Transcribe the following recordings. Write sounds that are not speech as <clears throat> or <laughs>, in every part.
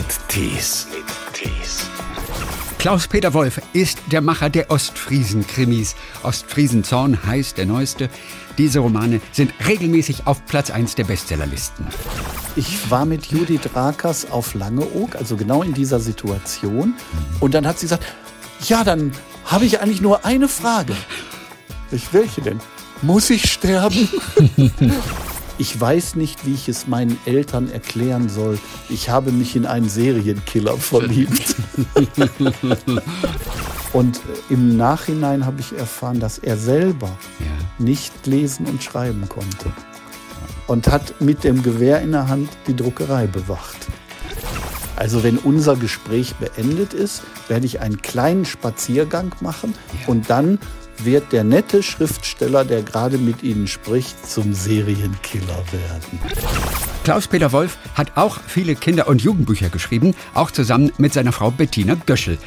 mit Tees. Klaus-Peter Wolf ist der Macher der Ostfriesen-Krimis. Ostfriesenzorn heißt der neueste. Diese Romane sind regelmäßig auf Platz 1 der Bestsellerlisten. Ich war mit Judith Rakers auf Langeoog, also genau in dieser Situation. Und dann hat sie gesagt, ja, dann habe ich eigentlich nur eine Frage. Ich, welche denn? Muss ich sterben? <laughs> Ich weiß nicht, wie ich es meinen Eltern erklären soll. Ich habe mich in einen Serienkiller verliebt. <laughs> und äh, im Nachhinein habe ich erfahren, dass er selber Ja. nicht lesen und schreiben konnte. Und hat mit dem Gewehr in der Hand die Druckerei bewacht. Also wenn unser Gespräch beendet ist, werde ich einen kleinen Spaziergang machen und dann wird der nette Schriftsteller, der gerade mit Ihnen spricht, zum Serienkiller werden. Klaus-Peter Wolf hat auch viele Kinder- und Jugendbücher geschrieben, auch zusammen mit seiner Frau Bettina Göschel.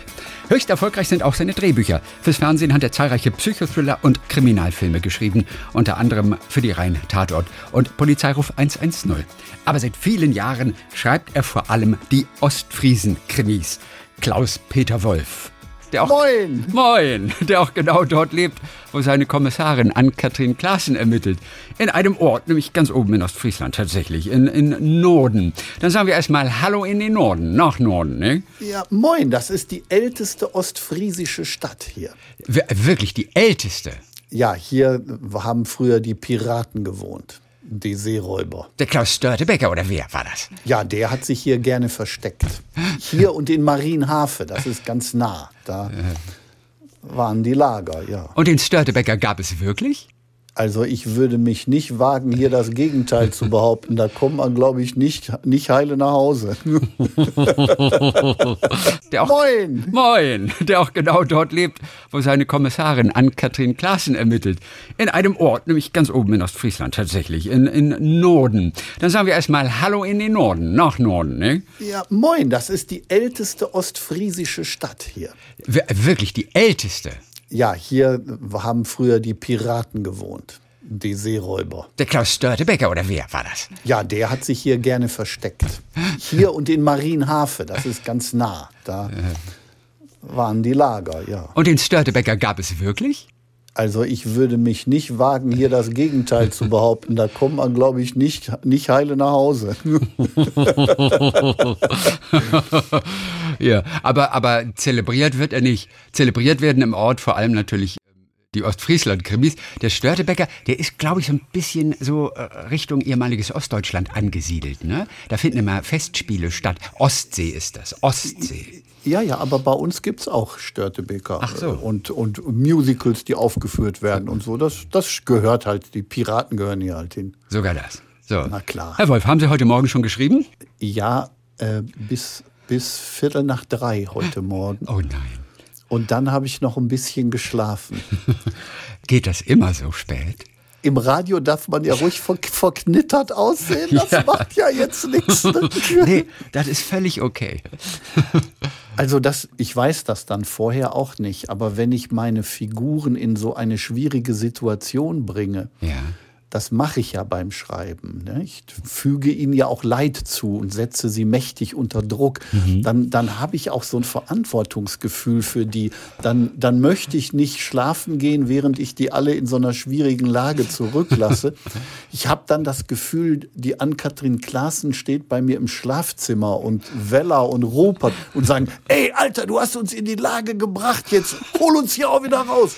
Höchst erfolgreich sind auch seine Drehbücher. Fürs Fernsehen hat er zahlreiche Psychothriller und Kriminalfilme geschrieben, unter anderem für die Reihen Tatort und Polizeiruf 110. Aber seit vielen Jahren schreibt er vor allem die Ostfriesen-Krimis. Klaus-Peter Wolf. Der auch Moin! Moin, der auch genau dort lebt, wo seine Kommissarin Ann-Kathrin Klaassen ermittelt. In einem Ort, nämlich ganz oben in Ostfriesland tatsächlich, in, in Norden. Dann sagen wir erstmal Hallo in den Norden, nach Norden, ne? Ja, moin, das ist die älteste ostfriesische Stadt hier. Wir- Wirklich die älteste. Ja, hier haben früher die Piraten gewohnt, die Seeräuber. Der Klaus Störtebecker, oder wer war das? Ja, der hat sich hier gerne versteckt. Hier und in Marienhafe, das ist ganz nah. Da waren die Lager, ja. Und den Störtebecker gab es wirklich? Also ich würde mich nicht wagen, hier das Gegenteil zu behaupten. Da kommt man, glaube ich, nicht, nicht heile nach Hause. <laughs> Der auch, Moin! Moin, der auch genau dort lebt, wo seine Kommissarin Ann-Kathrin Klaassen ermittelt. In einem Ort, nämlich ganz oben in Ostfriesland tatsächlich, in, in Norden. Dann sagen wir erstmal Hallo in den Norden, nach Norden, ne? Ja, moin, das ist die älteste ostfriesische Stadt hier. Wir- Wirklich die älteste. Ja, hier haben früher die Piraten gewohnt, die Seeräuber. Der Klaus Störtebecker, oder wer war das? Ja, der hat sich hier gerne versteckt. Hier und in Marienhafe, das ist ganz nah. Da waren die Lager, ja. Und den Störtebecker gab es wirklich? Also ich würde mich nicht wagen, hier das Gegenteil zu behaupten. Da kommt man, glaube ich, nicht, nicht heile nach Hause. <laughs> Ja, aber, aber zelebriert wird er nicht. Zelebriert werden im Ort vor allem natürlich ähm, die Ostfriesland-Krimis. Der Störtebecker, der ist, glaube ich, so ein bisschen so äh, Richtung ehemaliges Ostdeutschland angesiedelt. Ne? Da finden immer Festspiele statt. Ostsee ist das, Ostsee. Ja, ja, aber bei uns gibt's auch Störtebeker Ach so. äh, und, und Musicals, die aufgeführt werden und so. Das, das gehört halt, die Piraten gehören hier halt hin. Sogar das. So. Na klar. Herr Wolf, haben Sie heute Morgen schon geschrieben? Ja, äh, bis, bis Viertel nach drei heute Morgen. Oh nein. Und dann habe ich noch ein bisschen geschlafen. <laughs> Geht das immer so spät? Im Radio darf man ja ruhig ver verknittert aussehen. Das macht ja jetzt nichts. Ne? <laughs> Nee, das ist völlig okay. <laughs> Also das, ich weiß das dann vorher auch nicht, aber wenn ich meine Figuren in so eine schwierige Situation bringe, Ja. Das mache ich ja beim Schreiben. Ne? Ich füge ihnen ja auch Leid zu und setze sie mächtig unter Druck. Dann, dann habe ich auch so ein Verantwortungsgefühl für die. Dann, dann möchte ich nicht schlafen gehen, während ich die alle in so einer schwierigen Lage zurücklasse. <laughs> ich habe dann das Gefühl, die Ann-Kathrin Klaassen steht bei mir im Schlafzimmer und Weller und Rupert und sagen, ey, Alter, du hast uns in die Lage gebracht, jetzt hol uns hier auch wieder raus.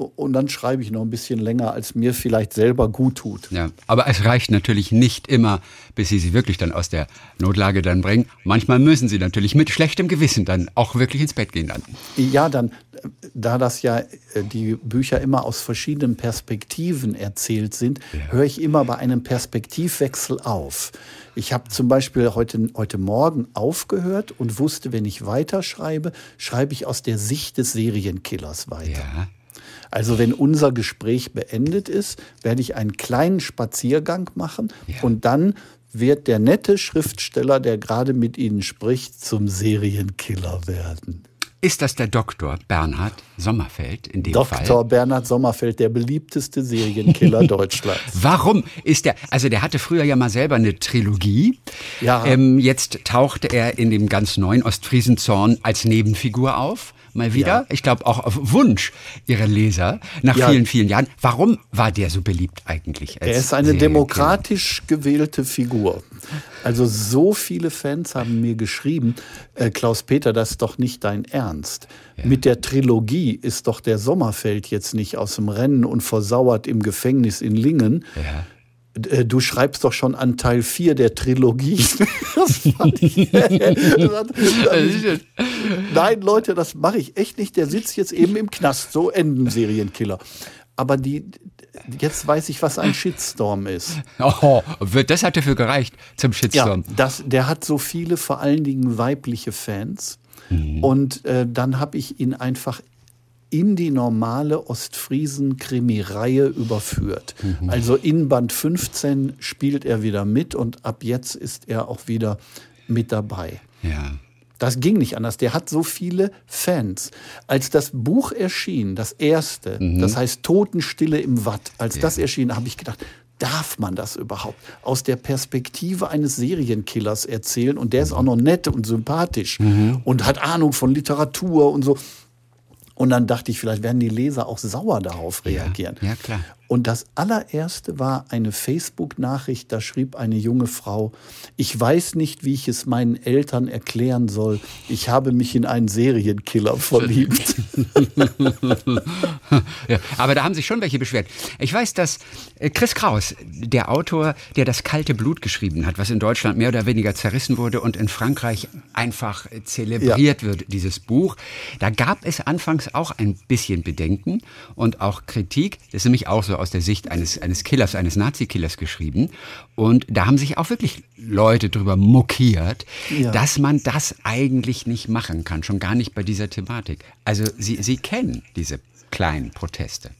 Und dann schreibe ich noch ein bisschen länger, als mir vielleicht selber gut tut. Ja, aber es reicht natürlich nicht immer, bis Sie sie wirklich dann aus der Notlage dann bringen. Manchmal müssen Sie natürlich mit schlechtem Gewissen dann auch wirklich ins Bett gehen dann. Ja, dann, da das ja äh, die Bücher immer aus verschiedenen Perspektiven erzählt sind, höre ich immer bei einem Perspektivwechsel auf. Ich habe zum Beispiel heute, heute Morgen aufgehört und wusste, wenn ich weiterschreibe, schreibe ich aus der Sicht des Serienkillers weiter. Ja. Also wenn unser Gespräch beendet ist, werde ich einen kleinen Spaziergang machen Ja. und dann wird der nette Schriftsteller, der gerade mit Ihnen spricht, zum Serienkiller werden. Ist das der Doktor Bernhard Sommerfeld in dem Dr. Fall? Dr. Bernhard Sommerfeld, der beliebteste Serienkiller <laughs> Deutschlands. Warum ist der, also der hatte früher ja mal selber eine Trilogie. Ja. Ähm, jetzt tauchte er in dem ganz neuen Ostfriesenzorn als Nebenfigur auf. Mal wieder. Ja. Ich glaube auch auf Wunsch ihrer Leser nach Ja. vielen, vielen Jahren. Warum war der so beliebt eigentlich? Er ist eine Serienkiller? demokratisch gewählte Figur. Also so viele Fans haben mir geschrieben, äh, Klaus Peter, das ist doch nicht dein Ernst. Mit der Trilogie ist doch der Sommerfeld jetzt nicht aus dem Rennen und versauert im Gefängnis in Lingen. Ja. Äh, Du schreibst doch schon an Teil 4 der Trilogie. <laughs> Das fand ich. Nein, Leute, das mache ich echt nicht. Der sitzt jetzt eben im Knast. So enden Serienkiller. Aber die, jetzt weiß ich, was ein Shitstorm ist. Oh, das hat dafür gereicht zum Ja, Shitstorm. das, der hat so viele, vor allen Dingen weibliche Fans. Und äh, dann habe ich ihn einfach in die normale Ostfriesen-Krimi-Reihe überführt. Also in Band 15 spielt er wieder mit und ab jetzt ist er auch wieder mit dabei. Ja. Das ging nicht anders. Der hat so viele Fans. Als das Buch erschien, das erste, das heißt Totenstille im Watt, als das erschien, habe ich gedacht, darf man das überhaupt aus der Perspektive eines Serienkillers erzählen? Und der ist auch noch nett und sympathisch und hat Ahnung von Literatur und so. Und dann dachte ich, vielleicht werden die Leser auch sauer darauf reagieren. ja, klar. Und das allererste war eine Facebook-Nachricht, da schrieb eine junge Frau, ich weiß nicht, wie ich es meinen Eltern erklären soll. Ich habe mich in einen Serienkiller verliebt. <laughs> ja, aber da haben sich schon welche beschwert. Ich weiß, dass äh, Chris Kraus, der Autor, der das kalte Blut geschrieben hat, was in Deutschland mehr oder weniger zerrissen wurde und in Frankreich einfach äh, zelebriert wird, dieses Buch, da gab es anfangs auch ein bisschen Bedenken und auch Kritik. Das ist nämlich auch so aus der Sicht eines, eines Killers, eines Nazi-Killers geschrieben. Und da haben sich auch wirklich Leute drüber mokiert, Ja. dass man das eigentlich nicht machen kann, schon gar nicht bei dieser Thematik. Also Sie, Sie kennen diese kleinen Proteste.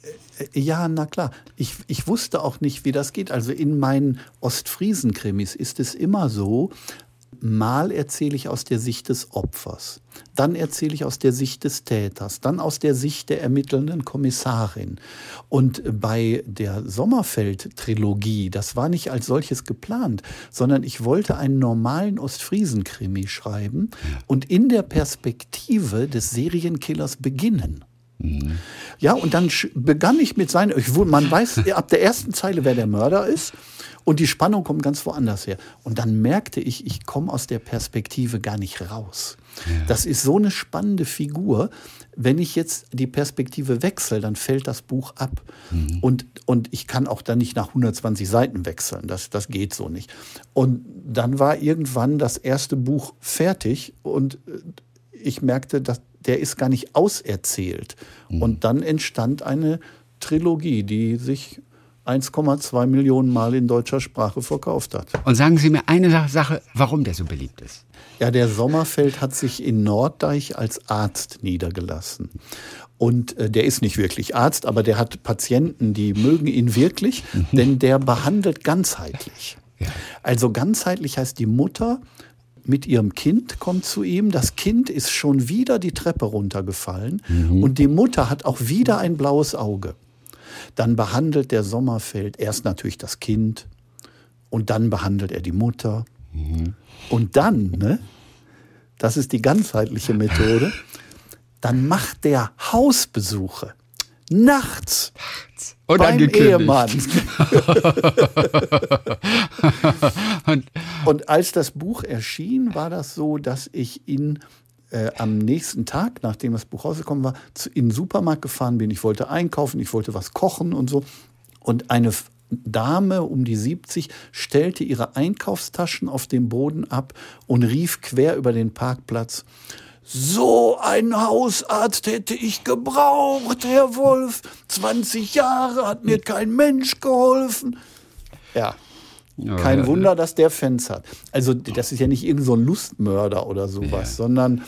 Ja, na klar. Ich, ich wusste auch nicht, wie das geht. Also in meinen Ostfriesen-Krimis ist es immer so, mal erzähle ich aus der Sicht des Opfers, dann erzähle ich aus der Sicht des Täters, dann aus der Sicht der ermittelnden Kommissarin. Und bei der Sommerfeld-Trilogie, das war nicht als solches geplant, sondern ich wollte einen normalen Ostfriesen-Krimi schreiben und in der Perspektive des Serienkillers beginnen. Ja, und dann begann ich mit seinen, ich, man weiß ab der ersten Zeile, wer der Mörder ist. Und die Spannung kommt ganz woanders her. Und dann merkte ich, ich komme aus der Perspektive gar nicht raus. Das ist so eine spannende Figur. Wenn ich jetzt die Perspektive wechsle, dann fällt das Buch ab. Und, und ich kann auch dann nicht nach 120 Seiten wechseln. Das, das geht so nicht. Und dann war irgendwann das erste Buch fertig und äh, ich merkte, dass der ist gar nicht auserzählt. Und dann entstand eine Trilogie, die sich 1,2 Millionen Mal in deutscher Sprache verkauft hat. Und sagen Sie mir eine Sa- Sache, warum der so beliebt ist. Ja, der Sommerfeld hat sich in Norddeich als Arzt niedergelassen. Und äh, der ist nicht wirklich Arzt, aber der hat Patienten, die mögen ihn wirklich, denn der behandelt ganzheitlich. Ja. Also ganzheitlich heißt die Mutter mit ihrem Kind kommt zu ihm, das Kind ist schon wieder die Treppe runtergefallen und die Mutter hat auch wieder ein blaues Auge. Dann behandelt der Sommerfeld erst natürlich das Kind und dann behandelt er die Mutter. Und dann, ne, das ist die ganzheitliche Methode, dann macht der Hausbesuche nachts Und beim. Ehemann. <laughs> Und Und als das Buch erschien, war das so, dass ich ihn äh, am nächsten Tag, nachdem das Buch rausgekommen war, zu, in den Supermarkt gefahren bin. Ich wollte einkaufen, ich wollte was kochen und so. Und eine Dame um die 70 stellte ihre Einkaufstaschen auf dem Boden ab und rief quer über den Parkplatz. So einen Hausarzt hätte ich gebraucht, Herr Wolf. 20 Jahre hat mir kein Mensch geholfen. Ja, kein Wunder, dass der Fans hat. Also das ist ja nicht irgend so ein Lustmörder oder sowas, sondern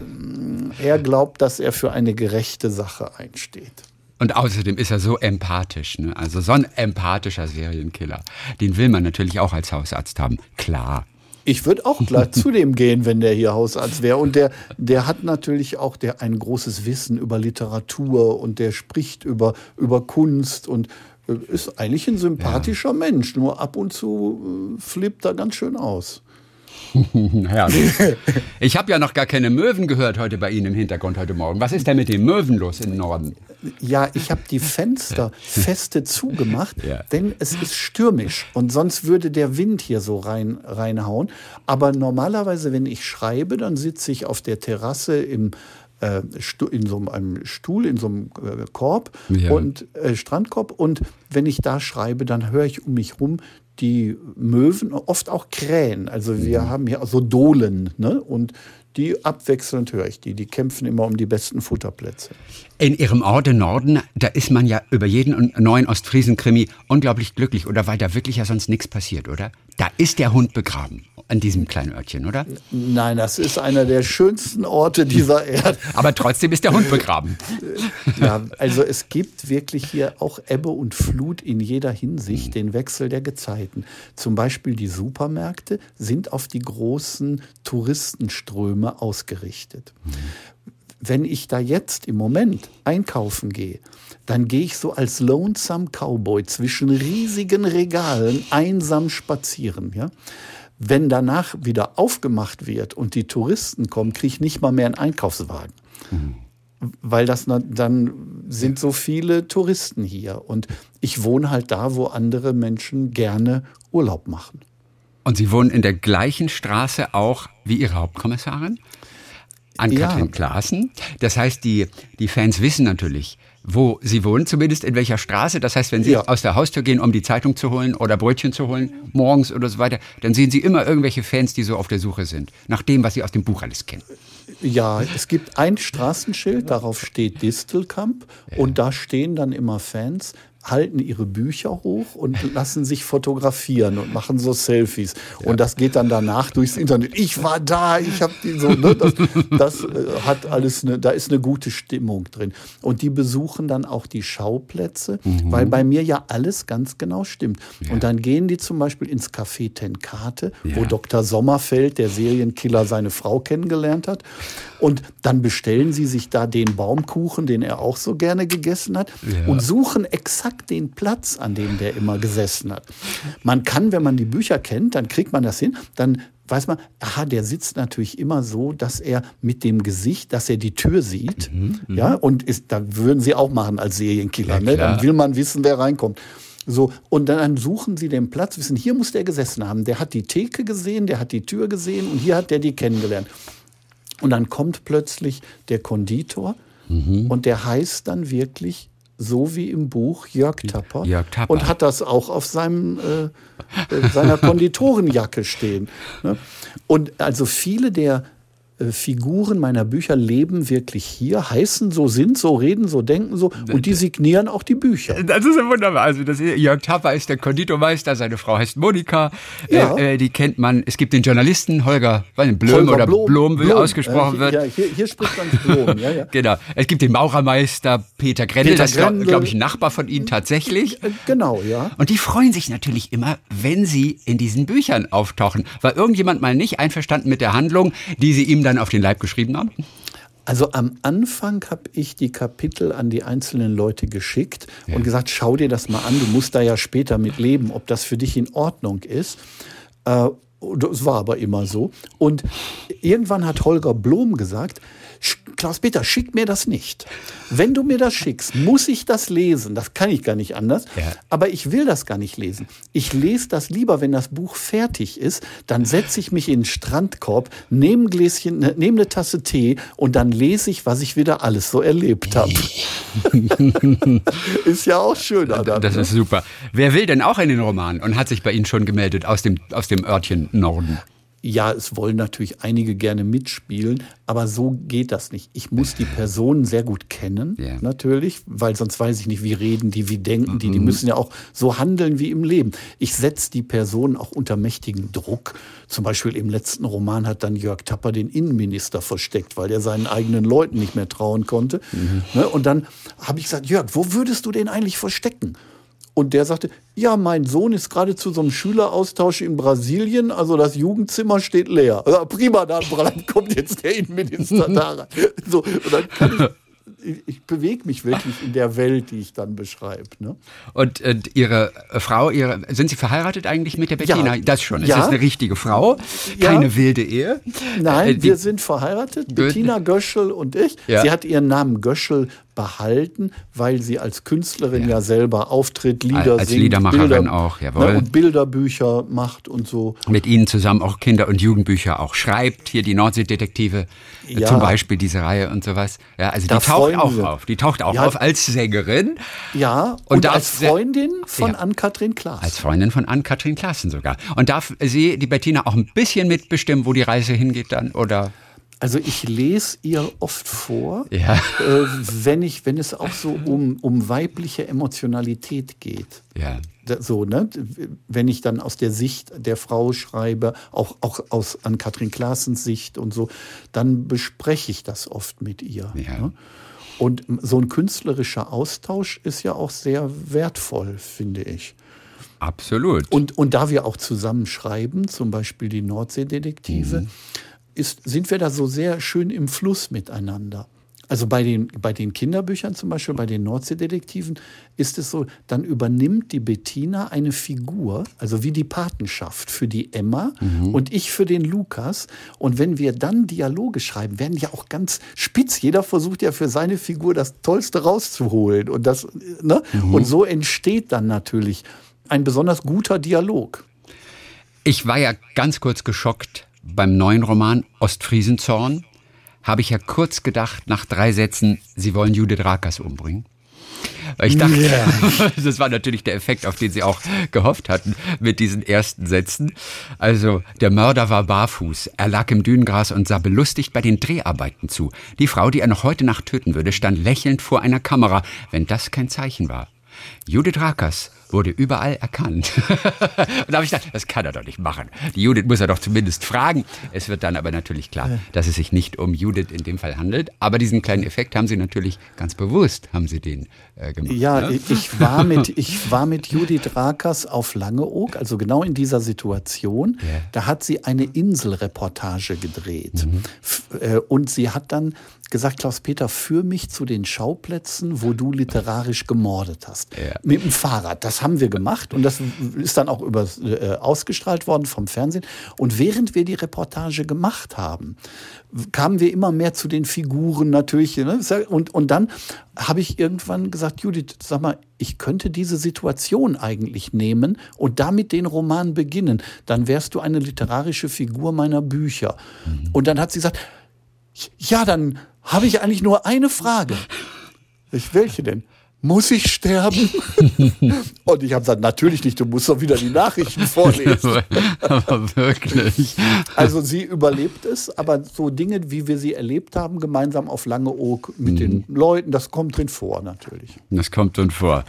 mm, er glaubt, dass er für eine gerechte Sache einsteht. Und außerdem ist er so empathisch, ne? also so ein empathischer Serienkiller. Den will man natürlich auch als Hausarzt haben, klar. Ich würde auch gleich <laughs> zu dem gehen, wenn der hier Hausarzt wäre. Und der, der hat natürlich auch der, ein großes Wissen über Literatur und der spricht über, über Kunst und ist eigentlich ein sympathischer ja. Mensch. Nur ab und zu äh, flippt er ganz schön aus. <laughs> Herrlich. Ich habe ja noch gar keine Möwen gehört heute bei Ihnen im Hintergrund heute Morgen. Was ist denn mit den Möwen los im Norden? Ja, ich habe die Fenster <laughs> feste zugemacht, ja. denn es ist stürmisch und sonst würde der Wind hier so rein, reinhauen. Aber normalerweise, wenn ich schreibe, dann sitze ich auf der Terrasse im äh, in so einem Stuhl, in so einem äh, Korb ja. und äh, Strandkorb. Und wenn ich da schreibe, dann höre ich um mich rum die Möwen, oft auch Krähen. Also wir mhm. haben hier so Dohlen, ne? Und die abwechselnd höre ich die. Die kämpfen immer um die besten Futterplätze. In Ihrem Ort im Norden, da ist man ja über jeden neuen Ostfriesen-Krimi unglaublich glücklich, oder weil da wirklich ja sonst nichts passiert, oder? Da ist der Hund begraben an diesem kleinen Örtchen, oder? Nein, das ist einer der schönsten Orte dieser <laughs> Erde. Aber trotzdem ist der Hund begraben. <laughs> ja, also es gibt wirklich hier auch Ebbe und Flut in jeder Hinsicht, den Wechsel der Gezeiten. Zum Beispiel die Supermärkte sind auf die großen Touristenströme ausgerichtet. Wenn ich da jetzt im Moment einkaufen gehe, dann gehe ich so als Lonesome Cowboy zwischen riesigen Regalen einsam spazieren. Ja? Wenn danach wieder aufgemacht wird und die Touristen kommen, kriege ich nicht mal mehr einen Einkaufswagen. Mhm. Weil das dann sind so viele Touristen hier. Und ich wohne halt da, wo andere Menschen gerne Urlaub machen. Und Sie wohnen in der gleichen Straße auch wie Ihre Hauptkommissarin? An Katrin ja. Klaassen. Das heißt, die, die Fans wissen natürlich, wo Sie wohnen, zumindest in welcher Straße. Das heißt, wenn Sie ja. aus der Haustür gehen, um die Zeitung zu holen oder Brötchen zu holen, morgens oder so weiter, dann sehen Sie immer irgendwelche Fans, die so auf der Suche sind, nach dem, was Sie aus dem Buch alles kennen. Ja, es gibt ein Straßenschild, darauf steht Distelkamp ja. und da stehen dann immer Fans halten ihre Bücher hoch und lassen sich fotografieren und machen so Selfies. Ja. Und das geht dann danach durchs Internet. Ich war da, ich habe die so. Ne, das, das äh, hat alles, eine, da ist eine gute Stimmung drin. Und die besuchen dann auch die Schauplätze, mhm. weil bei mir ja alles ganz genau stimmt. Ja. Und dann gehen die zum Beispiel ins Café Tenkate, ja. wo Dr. Sommerfeld, der Serienkiller, seine Frau kennengelernt hat. Und dann bestellen sie sich da den Baumkuchen, den er auch so gerne gegessen hat, und suchen exakt exakt den Platz, an dem der immer gesessen hat. Man kann, wenn man die Bücher kennt, dann kriegt man das hin, dann weiß man, aha, der sitzt natürlich immer so, dass er mit dem Gesicht, dass er die Tür sieht, mhm, mhm. ja, und ist, da würden sie auch machen als Serienkiller, ja, ne? dann will man wissen, wer reinkommt. So, und dann suchen sie den Platz, wissen, hier muss der gesessen haben. Der hat die Theke gesehen, der hat die Tür gesehen und hier hat der die kennengelernt. Und dann kommt plötzlich der Konditor mhm. und der heißt dann wirklich so wie im Buch Jörg Tapper, Jörg Tapper. und hat das auch auf seinem, äh, äh seiner <laughs> Konditorenjacke stehen. Ne? Und also viele der äh, Figuren meiner Bücher leben wirklich hier, heißen so, sind so, reden so, denken so und die signieren auch die Bücher. Das ist ja wunderbar. Also das, Jörg Tapper ist der Konditormeister, seine Frau heißt Monika, ja. äh, die kennt man. Es gibt den Journalisten Holger Blom Holger oder Blom, Blom, wie ausgesprochen äh, wird. Ja, hier, hier spricht man Blom. Ja, ja. <laughs> genau. Es gibt den Maurermeister Peter Grendel, Peter das ist glaube ich ein Nachbar von Ihnen tatsächlich. Äh, genau, ja. Und die freuen sich natürlich immer, wenn sie in diesen Büchern auftauchen. War irgendjemand mal nicht einverstanden mit der Handlung, die sie ihm dann auf den Leib geschrieben haben? Also am Anfang habe ich die Kapitel an die einzelnen Leute geschickt ja. und gesagt, schau dir das mal an, du musst da ja später mit leben, ob das für dich in Ordnung ist. Äh, das war aber immer so. Und irgendwann hat Holger Blom gesagt, Klaus-Peter, schick mir das nicht. Wenn du mir das schickst, muss ich das lesen. Das kann ich gar nicht anders. Ja. Aber ich will das gar nicht lesen. Ich lese das lieber, wenn das Buch fertig ist. Dann setze ich mich in den Strandkorb, nehme ein Gläschen, ne, nehme eine Tasse Tee und dann lese ich, was ich wieder alles so erlebt habe. <laughs> ist ja auch schön. Adam, das ist super. Wer will denn auch in den Roman und hat sich bei Ihnen schon gemeldet aus dem, aus dem Örtchen Norden? Ja, es wollen natürlich einige gerne mitspielen, aber so geht das nicht. Ich muss die Personen sehr gut kennen, yeah. natürlich, weil sonst weiß ich nicht, wie reden die, wie denken die. Die mhm. müssen ja auch so handeln wie im Leben. Ich setze die Personen auch unter mächtigen Druck. Zum Beispiel im letzten Roman hat dann Jörg Tapper den Innenminister versteckt, weil er seinen eigenen Leuten nicht mehr trauen konnte. Mhm. Ne, und dann habe ich gesagt, Jörg, wo würdest du den eigentlich verstecken? Und der sagte, ja, mein Sohn ist gerade zu so einem Schüleraustausch in Brasilien, also das Jugendzimmer steht leer. Ja, prima, dann kommt jetzt der Innenminister <laughs> da rein. So, und dann kann ich ich, bewege mich wirklich in der Welt, die ich dann beschreibe. Ne? Und, und Ihre Frau, ihre, sind Sie verheiratet eigentlich mit der Bettina? Ja. Das schon. Ist ja. das eine richtige Frau? Keine ja. wilde Ehe? Nein, äh, wir sind verheiratet. Bettina Göschel und ich. Sie hat ihren Namen Göschel behalten, weil sie als Künstlerin ja, ja selber auftritt, Lieder als singt, Liedermacherin Bilder, auch, jawohl. Ne, und Bilderbücher macht und so. Mit Ihnen zusammen auch Kinder- und Jugendbücher auch schreibt. Hier die Nordseedetektive, äh, ja. zum Beispiel diese Reihe und sowas. Ja, also da die taucht auch wir. auf. Die taucht auch ja. auf als Sängerin. Ja, und, und als Freundin von ja. Ann-Kathrin Klaas. Als Freundin von Ann-Kathrin Klaassen sogar. Und darf sie, die Bettina, auch ein bisschen mitbestimmen, wo die Reise hingeht dann, oder? Also ich lese ihr oft vor, ja. äh, wenn, ich, wenn es auch so um, um weibliche Emotionalität geht. Ja. So, ne? Wenn ich dann aus der Sicht der Frau schreibe, auch, auch aus an Katrin Klaasens Sicht und so, dann bespreche ich das oft mit ihr. Ja. Ne? Und so ein künstlerischer Austausch ist ja auch sehr wertvoll, finde ich. Absolut. Und, und da wir auch zusammen schreiben, zum Beispiel die Nordseedetektive, mhm ist, sind wir da so sehr schön im Fluss miteinander. Also bei den, bei den Kinderbüchern zum Beispiel, bei den Nordseedetektiven ist es so, dann übernimmt die Bettina eine Figur, also wie die Patenschaft für die Emma mhm. und ich für den Lukas. Und wenn wir dann Dialoge schreiben, werden ja auch ganz spitz. Jeder versucht ja für seine Figur das Tollste rauszuholen. Und, das, ne? Mhm. und so entsteht dann natürlich ein besonders guter Dialog. Ich war ja ganz kurz geschockt, beim neuen Roman Ostfriesenzorn habe ich ja kurz gedacht, nach drei Sätzen, Sie wollen Judith Rakers umbringen. Weil ich dachte, yeah. <laughs> das war natürlich der Effekt, auf den sie auch gehofft hatten mit diesen ersten Sätzen. Also, der Mörder war barfuß. Er lag im Dünengras und sah belustigt bei den Dreharbeiten zu. Die Frau, die er noch heute Nacht töten würde, stand lächelnd vor einer Kamera, wenn das kein Zeichen war. Judith Rakers wurde überall erkannt. <laughs> und da habe ich gedacht, das kann er doch nicht machen. Die Judith muss er doch zumindest fragen. Es wird dann aber natürlich klar, dass es sich nicht um Judith in dem Fall handelt. Aber diesen kleinen Effekt haben Sie natürlich ganz bewusst, haben Sie den äh, gemacht. Ja, ne? ich, war mit, ich war mit Judith Rakers auf Langeoog, also genau in dieser Situation. Yeah. Da hat sie eine Inselreportage gedreht. Mhm. Äh, und sie hat dann gesagt, Klaus-Peter, führ mich zu den Schauplätzen, wo du literarisch gemordet hast. Ja. Mit dem Fahrrad. Das haben wir gemacht und das ist dann auch über, äh, ausgestrahlt worden vom Fernsehen. Und während wir die Reportage gemacht haben, kamen wir immer mehr zu den Figuren natürlich. Ne? Und, und dann habe ich irgendwann gesagt, Judith, sag mal, ich könnte diese Situation eigentlich nehmen und damit den Roman beginnen. Dann wärst du eine literarische Figur meiner Bücher. Mhm. Und dann hat sie gesagt, ja, dann habe ich eigentlich nur eine Frage. Ich, welche denn? Muss ich sterben? <laughs> Und ich habe gesagt, natürlich nicht, du musst doch wieder die Nachrichten vorlesen. <laughs> aber wirklich. Also sie überlebt es, aber so Dinge, wie wir sie erlebt haben, gemeinsam auf Langeoog mit mhm. den Leuten, das kommt drin vor natürlich. Das kommt drin vor.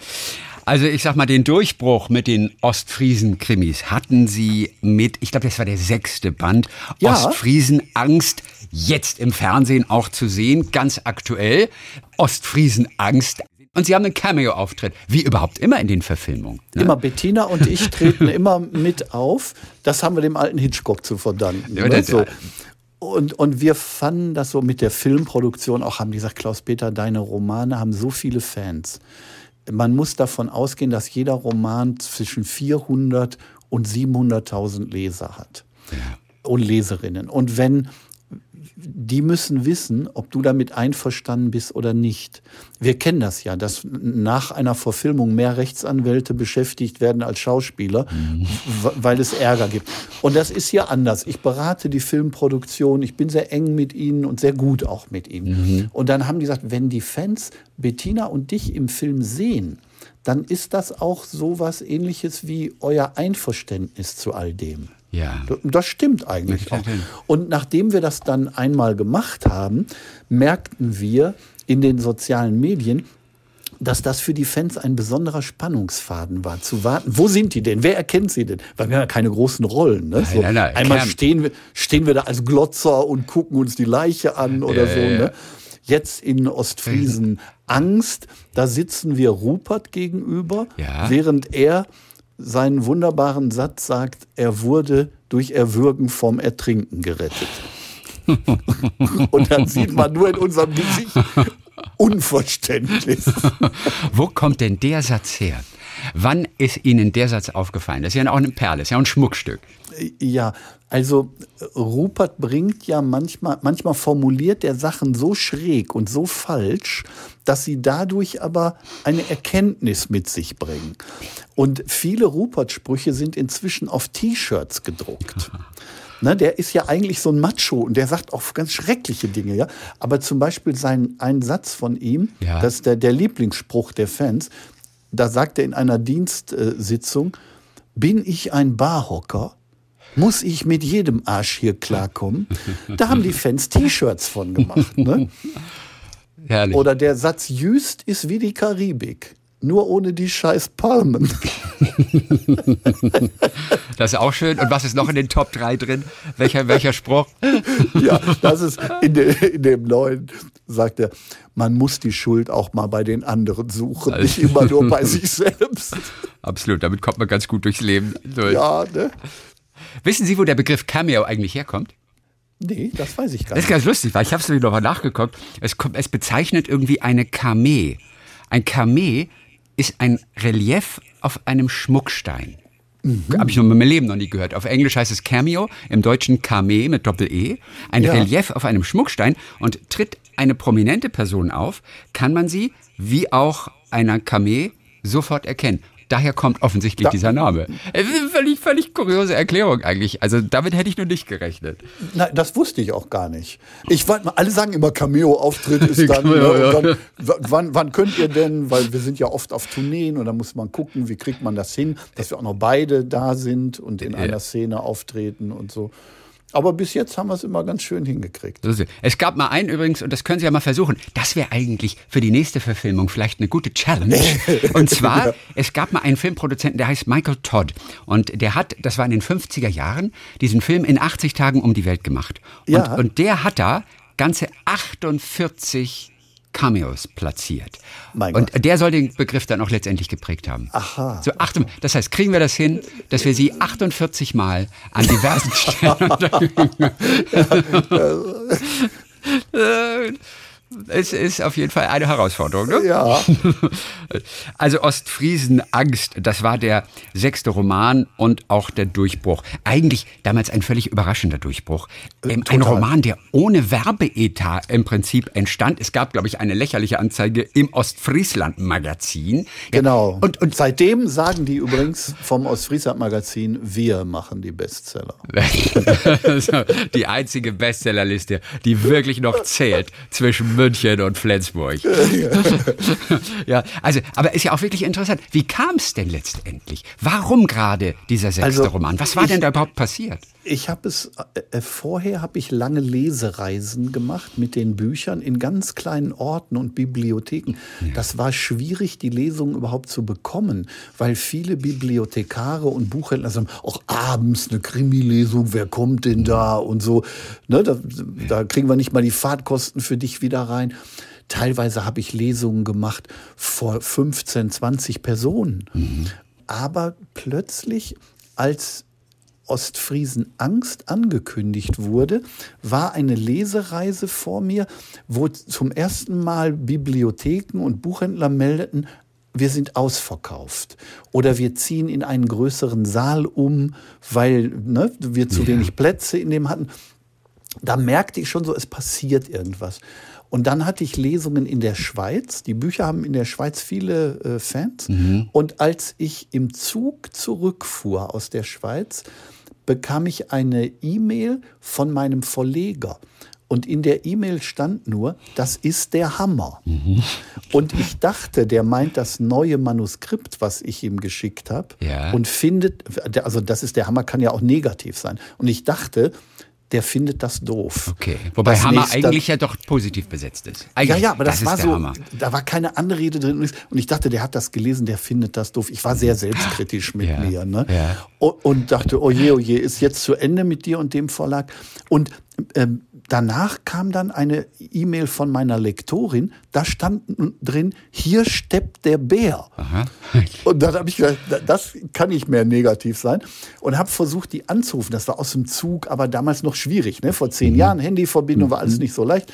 Also ich sag mal, den Durchbruch mit den Ostfriesen-Krimis hatten Sie mit, ich glaube, das war der sechste Band, ja. Ostfriesen Angst, jetzt im Fernsehen auch zu sehen, ganz aktuell. Ostfriesen Angst. Und Sie haben einen Cameo-Auftritt, wie überhaupt immer in den Verfilmungen. Ne? Immer Bettina und ich treten <laughs> immer mit auf. Das haben wir dem alten Hitchcock zu verdanken. Ja, ne? so. Und, und wir fanden das so mit der Filmproduktion auch, haben die gesagt, Klaus-Peter, deine Romane haben so viele Fans. Man muss davon ausgehen, dass jeder Roman zwischen 400 und 700.000 Leser hat. Ja. Und Leserinnen. Und wenn die müssen wissen, ob du damit einverstanden bist oder nicht. Wir kennen das ja, dass nach einer Verfilmung mehr Rechtsanwälte beschäftigt werden als Schauspieler, mhm. weil es Ärger gibt. Und das ist hier anders. Ich berate die Filmproduktion, ich bin sehr eng mit ihnen und sehr gut auch mit ihnen. Mhm. Und dann haben die gesagt, wenn die Fans Bettina und dich im Film sehen, dann ist das auch so was ähnliches wie euer Einverständnis zu all dem. Ja. Das stimmt eigentlich auch. Und nachdem wir das dann einmal gemacht haben, merkten wir in den sozialen Medien, dass das für die Fans ein besonderer Spannungsfaden war, zu warten. Wo sind die denn? Wer erkennt sie denn? Weil wir haben ja keine großen Rollen. Ne? So, nein, nein, einmal stehen wir, stehen wir da als Glotzer und gucken uns die Leiche an oder ja, so. Ne? jetzt in Ostfriesen <laughs> Angst. Da sitzen wir Rupert gegenüber, Ja. während er seinen wunderbaren Satz sagt, er wurde durch Erwürgen vom Ertrinken gerettet. <laughs> Und dann sieht man nur in unserem Gesicht Unverständnis. <laughs> Wo kommt denn der Satz her? Wann ist Ihnen der Satz aufgefallen? Das ist ja auch eine Perle, das ist ja auch ein Schmuckstück. Ja, also Rupert bringt ja manchmal, manchmal formuliert er Sachen so schräg und so falsch, dass sie dadurch aber eine Erkenntnis mit sich bringen. Und viele Rupert-Sprüche sind inzwischen auf T-Shirts gedruckt. <laughs> Ne, der ist ja eigentlich so ein Macho und der sagt auch ganz schreckliche Dinge, ja. Aber zum Beispiel sein, ein Satz von ihm, Ja. das ist der, der Lieblingsspruch der Fans, da sagt er in einer Dienstsitzung, bin ich ein Barhocker? Muss ich mit jedem Arsch hier klarkommen? Da haben die Fans T-Shirts von gemacht. Ne? <laughs> Herrlich. Oder der Satz Jüst ist wie die Karibik, nur ohne die scheiß Palmen. <laughs> Das ist auch schön. Und was ist noch in den Top 3 drin? Welcher, welcher Spruch? <laughs> Ja, das ist in, de, in dem neuen, sagt er, man muss die Schuld auch mal bei den anderen suchen, nicht immer nur bei sich selbst. <laughs> Absolut, damit kommt man ganz gut durchs Leben. durch. Ja, ne? Wissen Sie, wo der Begriff Cameo eigentlich herkommt? Nee, das weiß ich gar Das ist nicht. ganz lustig, weil ich habe es nämlich nochmal nachgeguckt. Es, kommt, es bezeichnet irgendwie eine Kamee. Ein Kamee ist ein Relief auf einem Schmuckstein. Habe ich noch in meinem Leben noch nie gehört. Auf Englisch heißt es Cameo, im Deutschen Kamee mit Doppel-E. Ein Ja. Relief auf einem Schmuckstein. Und tritt eine prominente Person auf, kann man sie, wie auch einer Kamee, sofort erkennen. Daher kommt offensichtlich Da- dieser Name. Es ist eine völlig, völlig kuriose Erklärung eigentlich. Also damit hätte ich nur nicht gerechnet. Nein, das wusste ich auch gar nicht. Ich weiß mal, alle sagen immer Cameo-Auftritt ist <laughs> dann, Cameo, ne, ja. und dann wann, wann könnt ihr denn, weil wir sind ja oft auf Tourneen und da muss man gucken, wie kriegt man das hin, dass wir auch noch beide da sind und in einer Szene auftreten und so. Aber bis jetzt haben wir es immer ganz schön hingekriegt. Es. Gab mal einen übrigens, und das können Sie ja mal versuchen. Das wäre eigentlich für die nächste Verfilmung vielleicht eine gute Challenge. <laughs> Und zwar, es gab mal einen Filmproduzenten, der heißt Michael Todd. Und der hat, das war in den 50er Jahren, diesen Film in 80 Tagen um die Welt gemacht. Und, Ja. und der hat da ganze 48 Cameos platziert. Mein und Gott. der soll den Begriff dann auch letztendlich geprägt haben. Aha. So, acht, das heißt, kriegen wir das hin, dass wir sie 48 Mal an diversen <laughs> Stellen <laughs> <laughs> Äh, Es ist auf jeden Fall eine Herausforderung. Ne? Ja. <laughs> Also Ostfriesen Angst, das war der sechste Roman und auch der Durchbruch. Eigentlich damals ein völlig überraschender Durchbruch. Ähm, ein. Roman, der ohne Werbeetat im Prinzip entstand. Es gab, glaube ich, eine lächerliche Anzeige im Ostfriesland-Magazin. Genau. Und, und seitdem sagen die übrigens vom Ostfriesland-Magazin, wir machen die Bestseller. <laughs> die einzige Bestsellerliste, die wirklich noch zählt zwischen München und Flensburg. <laughs> ja, also, aber ist ja auch wirklich interessant. Wie kam es denn letztendlich? Warum gerade dieser sechste Also, Roman? Was war ich- denn da überhaupt passiert? Ich habe es äh, äh, vorher habe ich lange Lesereisen gemacht mit den Büchern in ganz kleinen Orten und Bibliotheken. Das war schwierig, die Lesungen überhaupt zu bekommen, weil viele Bibliothekare und Buchhändler sagen, auch abends eine Krimi-Lesung, wer kommt denn da und so. Ne, da, da kriegen wir nicht mal die Fahrtkosten für dich wieder rein. Teilweise habe ich Lesungen gemacht vor 15, 20 Personen. Aber plötzlich, als Ostfriesen Angst angekündigt wurde, war eine Lesereise vor mir, wo zum ersten Mal Bibliotheken und Buchhändler meldeten, wir sind ausverkauft. Oder wir ziehen in einen größeren Saal um, weil ne, wir zu wenig Plätze in dem hatten. Da merkte ich schon so, es passiert irgendwas. Und dann hatte ich Lesungen in der Schweiz. Die Bücher haben in der Schweiz viele äh, Fans. Und als ich im Zug zurückfuhr aus der Schweiz, bekam ich eine E-Mail von meinem Verleger. Und in der E-Mail stand nur, das ist der Hammer. Und ich dachte, der meint das neue Manuskript, was ich ihm geschickt habe. Ja. Und findet, also das ist der Hammer, kann ja auch negativ sein. Und ich dachte, der findet das doof. Okay. Wobei Das Hammer eigentlich ja doch positiv besetzt ist. ja, Eigentlich, ja, aber das, ist war so, Hammer. da war keine Anrede drin. und ich dachte, der hat das gelesen, der findet das doof. Ich war sehr selbstkritisch mit Ja, mir. Ne? ja. Und, und dachte, oh je, oh je, ist jetzt zu Ende mit dir und dem Verlag. Und ähm, danach kam dann eine E-Mail von meiner Lektorin, da stand drin, hier steppt der Bär. Aha. <laughs> Und dann habe ich gedacht, das kann nicht mehr negativ sein. Und habe versucht, die anzurufen. Das war aus dem Zug, aber damals noch schwierig. Ne? Vor zehn mhm. Jahren, Handyverbindung war alles mhm. nicht so leicht.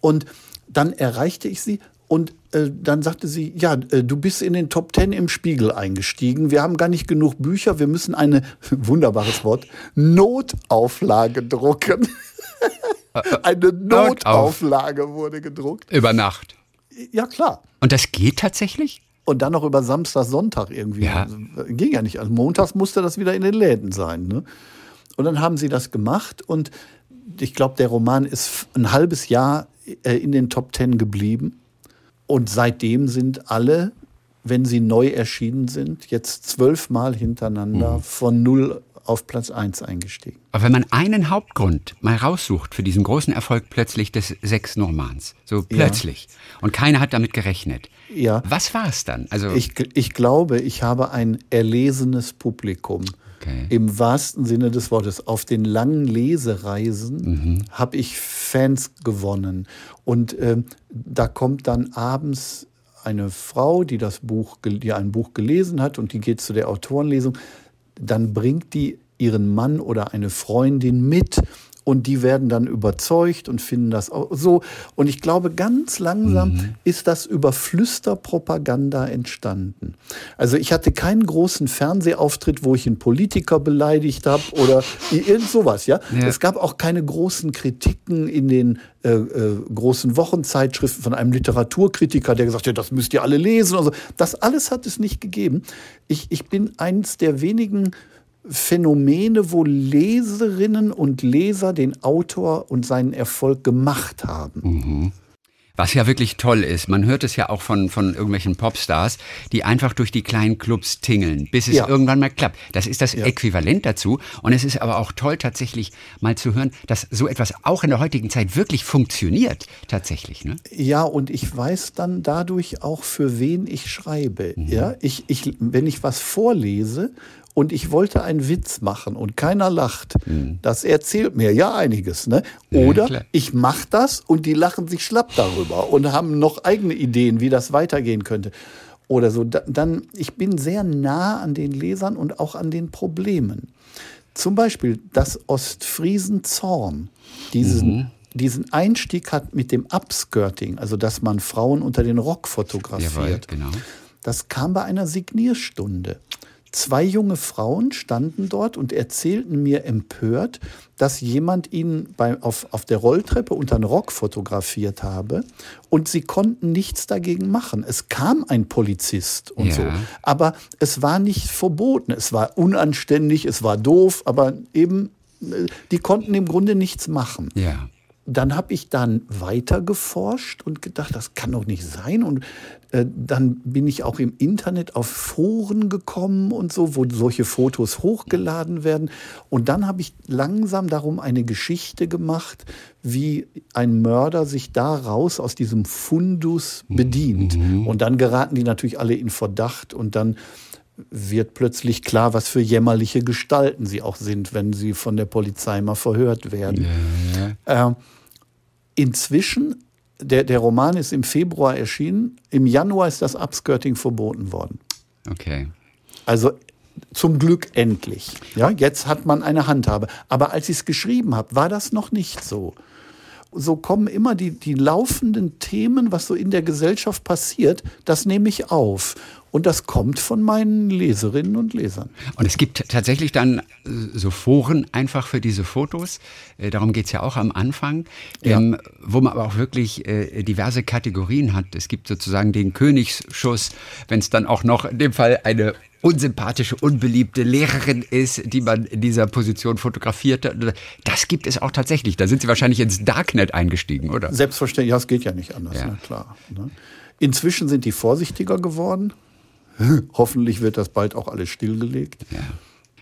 Und dann erreichte ich sie und äh, dann sagte sie, ja, äh, du bist in den Top Ten im Spiegel eingestiegen. Wir haben gar nicht genug Bücher. Wir müssen eine, <laughs> wunderbares Wort, Notauflage drucken. <laughs> eine Notauflage wurde gedruckt. Über Nacht. Ja, klar. Und das geht tatsächlich? Und dann noch über Samstag, Sonntag irgendwie. Ja. Ging ja nicht. Also montags musste das wieder in den Läden sein. Ne? Und dann haben sie das gemacht und ich glaube, der Roman ist ein halbes Jahr äh, in den Top Ten geblieben. Und seitdem sind alle, wenn sie neu erschienen sind, jetzt zwölfmal hintereinander mhm. von null auf Platz 1 eingestiegen. Aber wenn man einen Hauptgrund mal raussucht für diesen großen Erfolg plötzlich des sechsten Romans, so plötzlich, ja. und keiner hat damit gerechnet, ja. was war es dann? Also ich, ich glaube, ich habe ein erlesenes Publikum. Okay. Im wahrsten Sinne des Wortes. Auf den langen Lesereisen mhm. habe ich Fans gewonnen. Und äh, da kommt dann abends eine Frau, die das Buch, die ein Buch gelesen hat und die geht zu der Autorenlesung, dann bringt die ihren Mann oder eine Freundin mit und die werden dann überzeugt und finden das auch so. Und ich glaube, ganz langsam mhm. ist das über Flüsterpropaganda entstanden. Also ich hatte keinen großen Fernsehauftritt, wo ich einen Politiker beleidigt habe oder irgend sowas. Ja? ja? Es gab auch keine großen Kritiken in den äh, äh, großen Wochenzeitschriften von einem Literaturkritiker, der gesagt hat, das müsst ihr alle lesen. Also das alles hat es nicht gegeben. Ich, ich bin eins der wenigen Phänomene, wo Leserinnen und Leser den Autor und seinen Erfolg gemacht haben. Mhm. Was ja wirklich toll ist, man hört es ja auch von, von irgendwelchen Popstars, die einfach durch die kleinen Clubs tingeln, bis es ja. irgendwann mal klappt. Das ist das ja. Äquivalent dazu. Und es ist aber auch toll, tatsächlich mal zu hören, dass so etwas auch in der heutigen Zeit wirklich funktioniert, tatsächlich. Ne? Ja, und ich weiß dann dadurch auch, für wen ich schreibe. Mhm. Ja, ich, ich, wenn ich was vorlese, und ich wollte einen Witz machen und keiner lacht. Mhm. Das erzählt mir ja einiges. Ne? Oder ja, ich mache das und die lachen sich schlapp darüber und haben noch eigene Ideen, wie das weitergehen könnte. Oder so. Dann, ich bin sehr nah an den Lesern und auch an den Problemen. Zum Beispiel das Ostfriesen-Zorn, diesen, mhm. diesen Einstieg hat mit dem Upskirting, also dass man Frauen unter den Rock fotografiert. Jawohl, genau. Das kam bei einer Signierstunde. Zwei junge Frauen standen dort und erzählten mir empört, dass jemand ihnen bei, auf, auf der Rolltreppe unter den Rock fotografiert habe und sie konnten nichts dagegen machen. Es kam ein Polizist und ja. so, aber es war nicht verboten. Es war unanständig, es war doof, aber eben, äh, die konnten im Grunde nichts machen. Ja dann habe ich dann weiter geforscht und gedacht, das kann doch nicht sein. Und dann bin ich auch im Internet auf Foren gekommen und so, wo solche Fotos hochgeladen werden. Und dann habe ich langsam darum eine Geschichte gemacht, wie ein Mörder sich daraus aus diesem Fundus bedient. Mhm. Und dann geraten die natürlich alle in Verdacht und dann wird plötzlich klar, was für jämmerliche Gestalten sie auch sind, wenn sie von der Polizei mal verhört werden. Ja, ja. Äh, inzwischen, der, der Roman ist im Februar erschienen, im Januar ist das Upskirting verboten worden. Okay. Also zum Glück endlich. Ja, jetzt hat man eine Handhabe. Aber als ich es geschrieben habe, war das noch nicht so. So kommen immer die, die laufenden Themen, was so in der Gesellschaft passiert, das nehme ich auf. Und das kommt von meinen Leserinnen und Lesern. Und es gibt tatsächlich dann äh, so Foren einfach für diese Fotos. Äh, darum geht's ja auch am Anfang, ja. ähm, wo man aber auch wirklich äh, diverse Kategorien hat. Es gibt sozusagen den Königsschuss, wenn es dann auch noch in dem Fall eine unsympathische, unbeliebte Lehrerin ist, die man in dieser Position fotografiert hat. Das gibt es auch tatsächlich. Da sind Sie wahrscheinlich ins Darknet eingestiegen, oder? Selbstverständlich, ja, es geht ja nicht anders, ja. Ne, klar. Ne? Inzwischen sind die vorsichtiger geworden. <laughs> Hoffentlich wird das bald auch alles stillgelegt. Ja.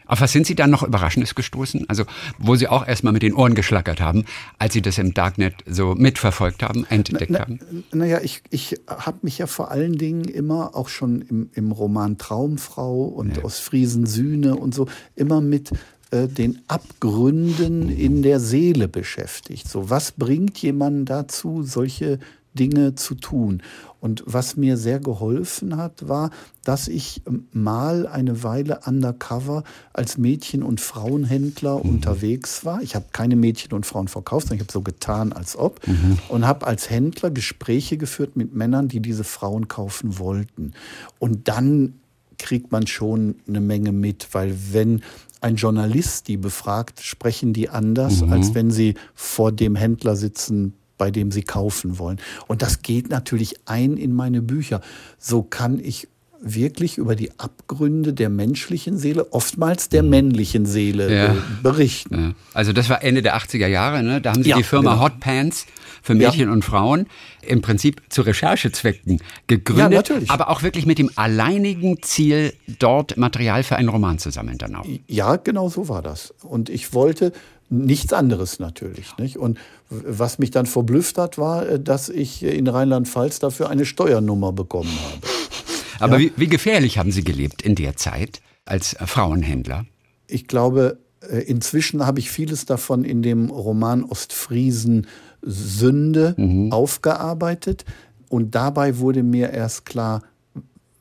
Auf was sind Sie dann noch Überraschendes gestoßen? Also, wo Sie auch erstmal mit den Ohren geschlackert haben, als Sie das im Darknet so mitverfolgt haben, entdeckt na, na, haben? Naja, ich, ich habe mich ja vor allen Dingen immer auch schon im, im Roman Traumfrau und ja. aus Friesen Sühne und so immer mit äh, den Abgründen in der Seele beschäftigt. So, was bringt jemanden dazu, solche Dinge zu tun? Und was mir sehr geholfen hat, war, dass ich ähm, mal eine Weile undercover als Mädchen- und Frauenhändler mhm. unterwegs war. Ich habe keine Mädchen und Frauen verkauft, sondern ich habe so getan, als ob. Mhm. Und habe als Händler Gespräche geführt mit Männern, die diese Frauen kaufen wollten. Und dann kriegt man schon eine Menge mit, weil wenn ein Journalist die befragt, sprechen die anders, mhm. als wenn sie vor dem Händler sitzen, bei dem sie kaufen wollen. Und das geht natürlich ein in meine Bücher. So kann ich wirklich über die Abgründe der menschlichen Seele, oftmals der mhm. männlichen Seele ja. Äh, berichten. Ja. Also das war Ende der 80er Jahre, ne? da haben Sie ja, die Firma genau. Hot Pants für Mädchen und Frauen im Prinzip zu Recherchezwecken gegründet, natürlich. aber auch wirklich mit dem alleinigen Ziel, dort Material für einen Roman zu sammeln dann auch. Ja, genau so war das. Und ich wollte nichts anderes natürlich. Nicht? Und was mich dann verblüfft hat, war, äh, dass ich in Rheinland-Pfalz dafür eine Steuernummer bekommen habe. <laughs> Aber ja. wie, wie gefährlich haben Sie gelebt in der Zeit als Frauenhändler? Ich glaube, äh, inzwischen habe ich vieles davon in dem Roman Ostfriesen Sünde mhm. aufgearbeitet. Und dabei wurde mir erst klar,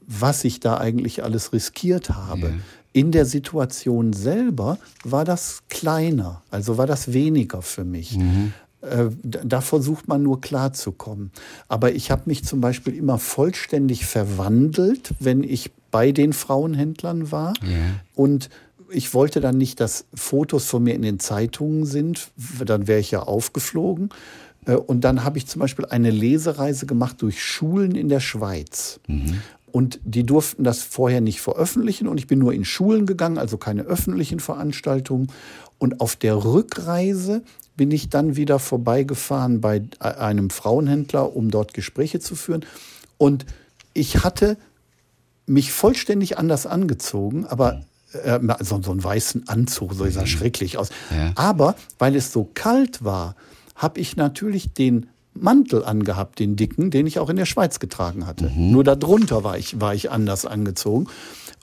was ich da eigentlich alles riskiert habe. Ja. In der Situation selber war das kleiner, also war das weniger für mich. Mhm. Äh, da versucht man nur klarzukommen. Aber ich habe mich zum Beispiel immer vollständig verwandelt, wenn ich bei den Frauenhändlern war. Yeah. Und ich wollte dann nicht, dass Fotos von mir in den Zeitungen sind, dann wäre ich ja aufgeflogen. Äh, und dann habe ich zum Beispiel eine Lesereise gemacht durch Schulen in der Schweiz. Mhm. Und die durften das vorher nicht veröffentlichen. Und ich bin nur in Schulen gegangen, also keine öffentlichen Veranstaltungen. Und auf der Rückreise bin ich dann wieder vorbeigefahren bei einem Frauenhändler, um dort Gespräche zu führen. Und ich hatte mich vollständig anders angezogen, aber äh, so, so einen weißen Anzug, so sah mhm. schrecklich aus. Ja. Aber weil es so kalt war, habe ich natürlich den Mantel angehabt, den dicken, den ich auch in der Schweiz getragen hatte. Mhm. Nur darunter war ich, war ich anders angezogen.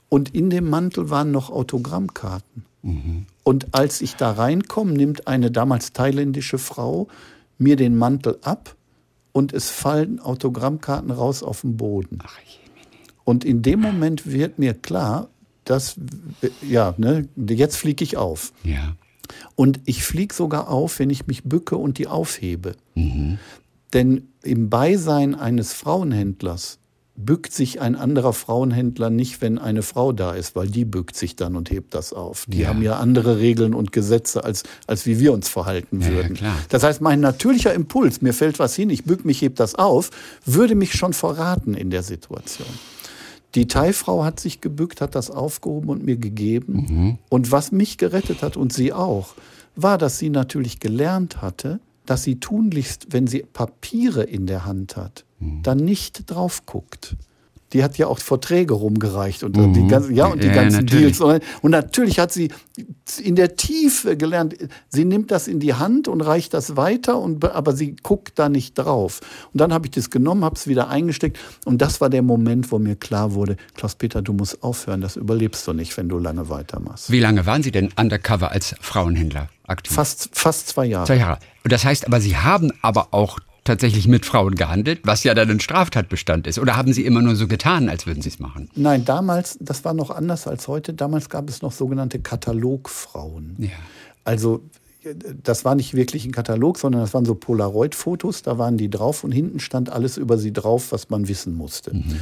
Und in dem Mantel waren noch Autogrammkarten. Mhm. Und als ich da reinkomme, nimmt eine damals thailändische Frau mir den Mantel ab und es fallen Autogrammkarten raus auf den Boden. Und in dem Moment wird mir klar, dass, ja, ne, jetzt fliege ich auf. Ja. Und ich fliege sogar auf, wenn ich mich bücke und die aufhebe. Mhm. Denn im Beisein eines Frauenhändlers bückt sich ein anderer Frauenhändler nicht, wenn eine Frau da ist, weil die bückt sich dann und hebt das auf. Die ja. haben ja andere Regeln und Gesetze, als, als wie wir uns verhalten ja, würden. Ja, das heißt, mein natürlicher Impuls, mir fällt was hin, ich bück mich, heb das auf, würde mich schon verraten in der Situation. Die Thai-Frau hat sich gebückt, hat das aufgehoben und mir gegeben. Mhm. Und was mich gerettet hat und sie auch, war, dass sie natürlich gelernt hatte, dass sie tunlichst, wenn sie Papiere in der Hand hat, mhm. dann nicht drauf guckt. Die hat ja auch Verträge rumgereicht und mhm. die ganzen, ja, und die ja, ganzen Deals. Und natürlich hat sie in der Tiefe gelernt, sie nimmt das in die Hand und reicht das weiter, und, aber sie guckt da nicht drauf. Und dann habe ich das genommen, habe es wieder eingesteckt und das war der Moment, wo mir klar wurde, Klaus-Peter, du musst aufhören, das überlebst du nicht, wenn du lange weitermachst. Wie lange waren Sie denn undercover als Frauenhändler? aktiv? Fast, fast zwei Jahre. Zwei Jahre. Und das heißt aber, Sie haben aber auch tatsächlich mit Frauen gehandelt, was ja dann ein Straftatbestand ist. Oder haben Sie immer nur so getan, als würden Sie es machen? Nein, damals, das war noch anders als heute. Damals gab es noch sogenannte Katalogfrauen. Ja. Also das war nicht wirklich ein Katalog, sondern das waren so Polaroid-Fotos. Da waren die drauf und hinten stand alles über sie drauf, was man wissen musste. Mhm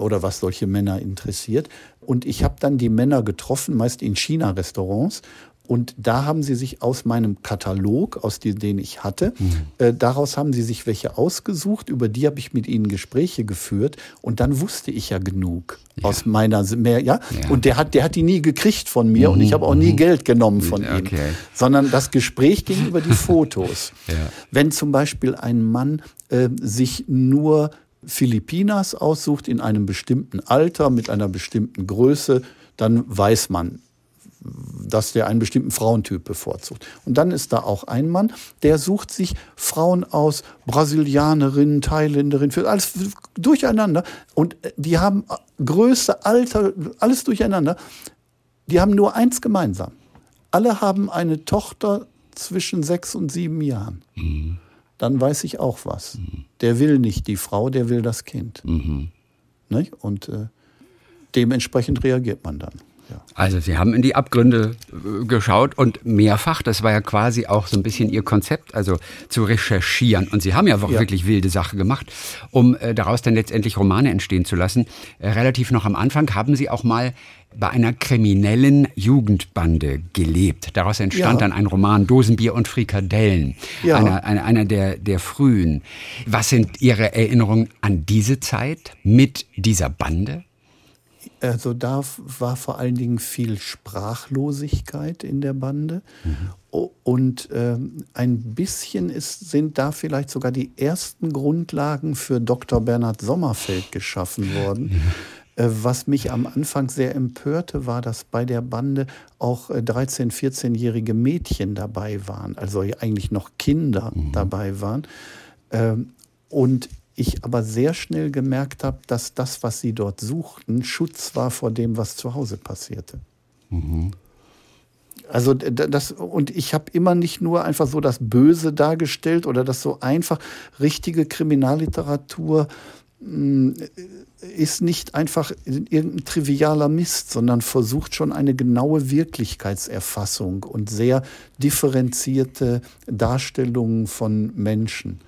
oder was solche Männer interessiert. Und ich habe dann die Männer getroffen, meist in China-Restaurants. Und da haben sie sich aus meinem Katalog, aus dem, den ich hatte, mhm. äh, daraus haben sie sich welche ausgesucht, über die habe ich mit ihnen Gespräche geführt. Und dann wusste ich ja genug ja. aus meiner mehr, ja? ja. Und der hat, der hat die nie gekriegt von mir mhm. und ich habe auch nie mhm. Geld genommen von okay. ihm. Sondern das Gespräch ging über die <laughs> Fotos. ja. Wenn zum Beispiel ein Mann äh, sich nur Philippinas aussucht in einem bestimmten Alter, mit einer bestimmten Größe, dann weiß man, dass der einen bestimmten Frauentyp bevorzugt. Und dann ist da auch ein Mann, der sucht sich Frauen aus, Brasilianerinnen, Thailänderinnen, für alles durcheinander. Und die haben Größe, Alter, alles durcheinander. Die haben nur eins gemeinsam. alle haben eine Tochter zwischen sechs und sieben Jahren. Mhm. Dann weiß ich auch was. Mhm. Der will nicht die Frau, der will das Kind. Mhm. Und äh, dementsprechend reagiert man dann. Ja. Also Sie haben in die Abgründe äh, geschaut und mehrfach, das war ja quasi auch so ein bisschen Ihr Konzept, also zu recherchieren. Und Sie haben ja auch ja. wirklich wilde Sache gemacht, um äh, daraus dann letztendlich Romane entstehen zu lassen. Äh, relativ noch am Anfang haben Sie auch mal bei einer kriminellen Jugendbande gelebt. Daraus entstand ja. dann ein Roman Dosenbier und Frikadellen, ja. einer, einer, einer der, der frühen. Was sind Ihre Erinnerungen an diese Zeit mit dieser Bande? Also da war vor allen Dingen viel Sprachlosigkeit in der Bande. Mhm. Und ähm, ein bisschen ist, sind da vielleicht sogar die ersten Grundlagen für Dr. Bernhard Sommerfeld geschaffen worden. Mhm. Was mich am Anfang sehr empörte, war, dass bei der Bande auch 13-, äh, 14-jährige Mädchen dabei waren, also eigentlich noch Kinder mhm. dabei waren. Ähm, und ich aber sehr schnell gemerkt habe, dass das, was sie dort suchten, Schutz war vor dem, was zu Hause passierte. Mhm. Also das und ich habe immer nicht nur einfach so das Böse dargestellt oder das so einfach richtige Kriminalliteratur hm, ist nicht einfach irgendein trivialer Mist, sondern versucht schon eine genaue Wirklichkeitserfassung und sehr differenzierte Darstellungen von Menschen.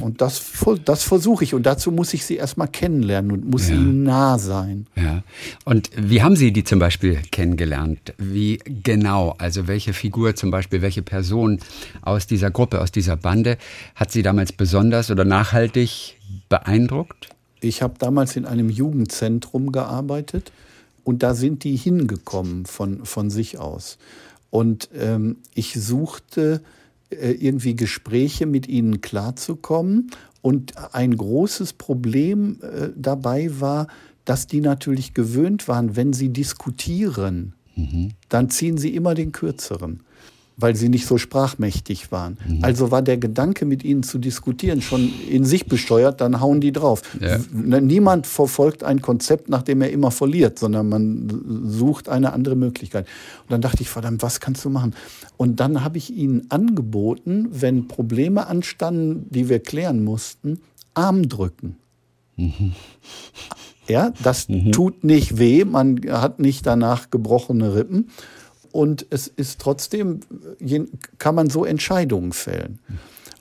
Und das, das versuche ich. Und dazu muss ich sie erstmal kennenlernen und muss ja. ihnen nah sein. Ja. Und wie haben Sie die zum Beispiel kennengelernt? Wie genau? Also welche Figur zum Beispiel, welche Person aus dieser Gruppe, aus dieser Bande hat Sie damals besonders oder nachhaltig beeindruckt? Ich habe damals in einem Jugendzentrum gearbeitet und da sind die hingekommen von, von sich aus. Und ähm, ich suchte irgendwie Gespräche mit ihnen klarzukommen. Und ein großes Problem äh, dabei war, dass die natürlich gewöhnt waren, wenn sie diskutieren, mhm. dann ziehen sie immer den kürzeren weil sie nicht so sprachmächtig waren. Mhm. Also war der Gedanke, mit ihnen zu diskutieren, schon in sich besteuert, dann hauen die drauf. Ja. Ne, niemand verfolgt ein Konzept, nachdem er immer verliert, sondern man sucht eine andere Möglichkeit. Und dann dachte ich, verdammt, was kannst du machen? Und dann habe ich ihnen angeboten, wenn Probleme anstanden, die wir klären mussten, Arm drücken. Mhm. Ja, das mhm. tut nicht weh, man hat nicht danach gebrochene Rippen und es ist trotzdem, kann man so Entscheidungen fällen.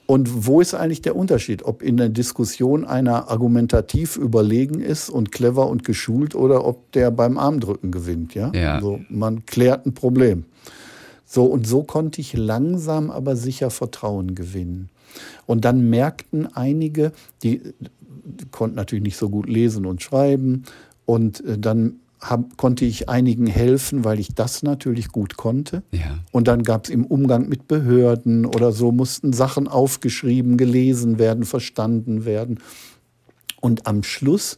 Und wo ist eigentlich der Unterschied? Ob in der Diskussion einer argumentativ überlegen ist und clever und geschult oder ob der beim Armdrücken gewinnt, ja? ja. Also man klärt ein Problem. So, und so konnte ich langsam aber sicher Vertrauen gewinnen. Und dann merkten einige, die, die konnten natürlich nicht so gut lesen und schreiben, und äh, dann hab, konnte ich einigen helfen, weil ich das natürlich gut konnte. Ja. Und dann gab es im Umgang mit Behörden oder so, mussten Sachen aufgeschrieben, gelesen werden, verstanden werden. Und am Schluss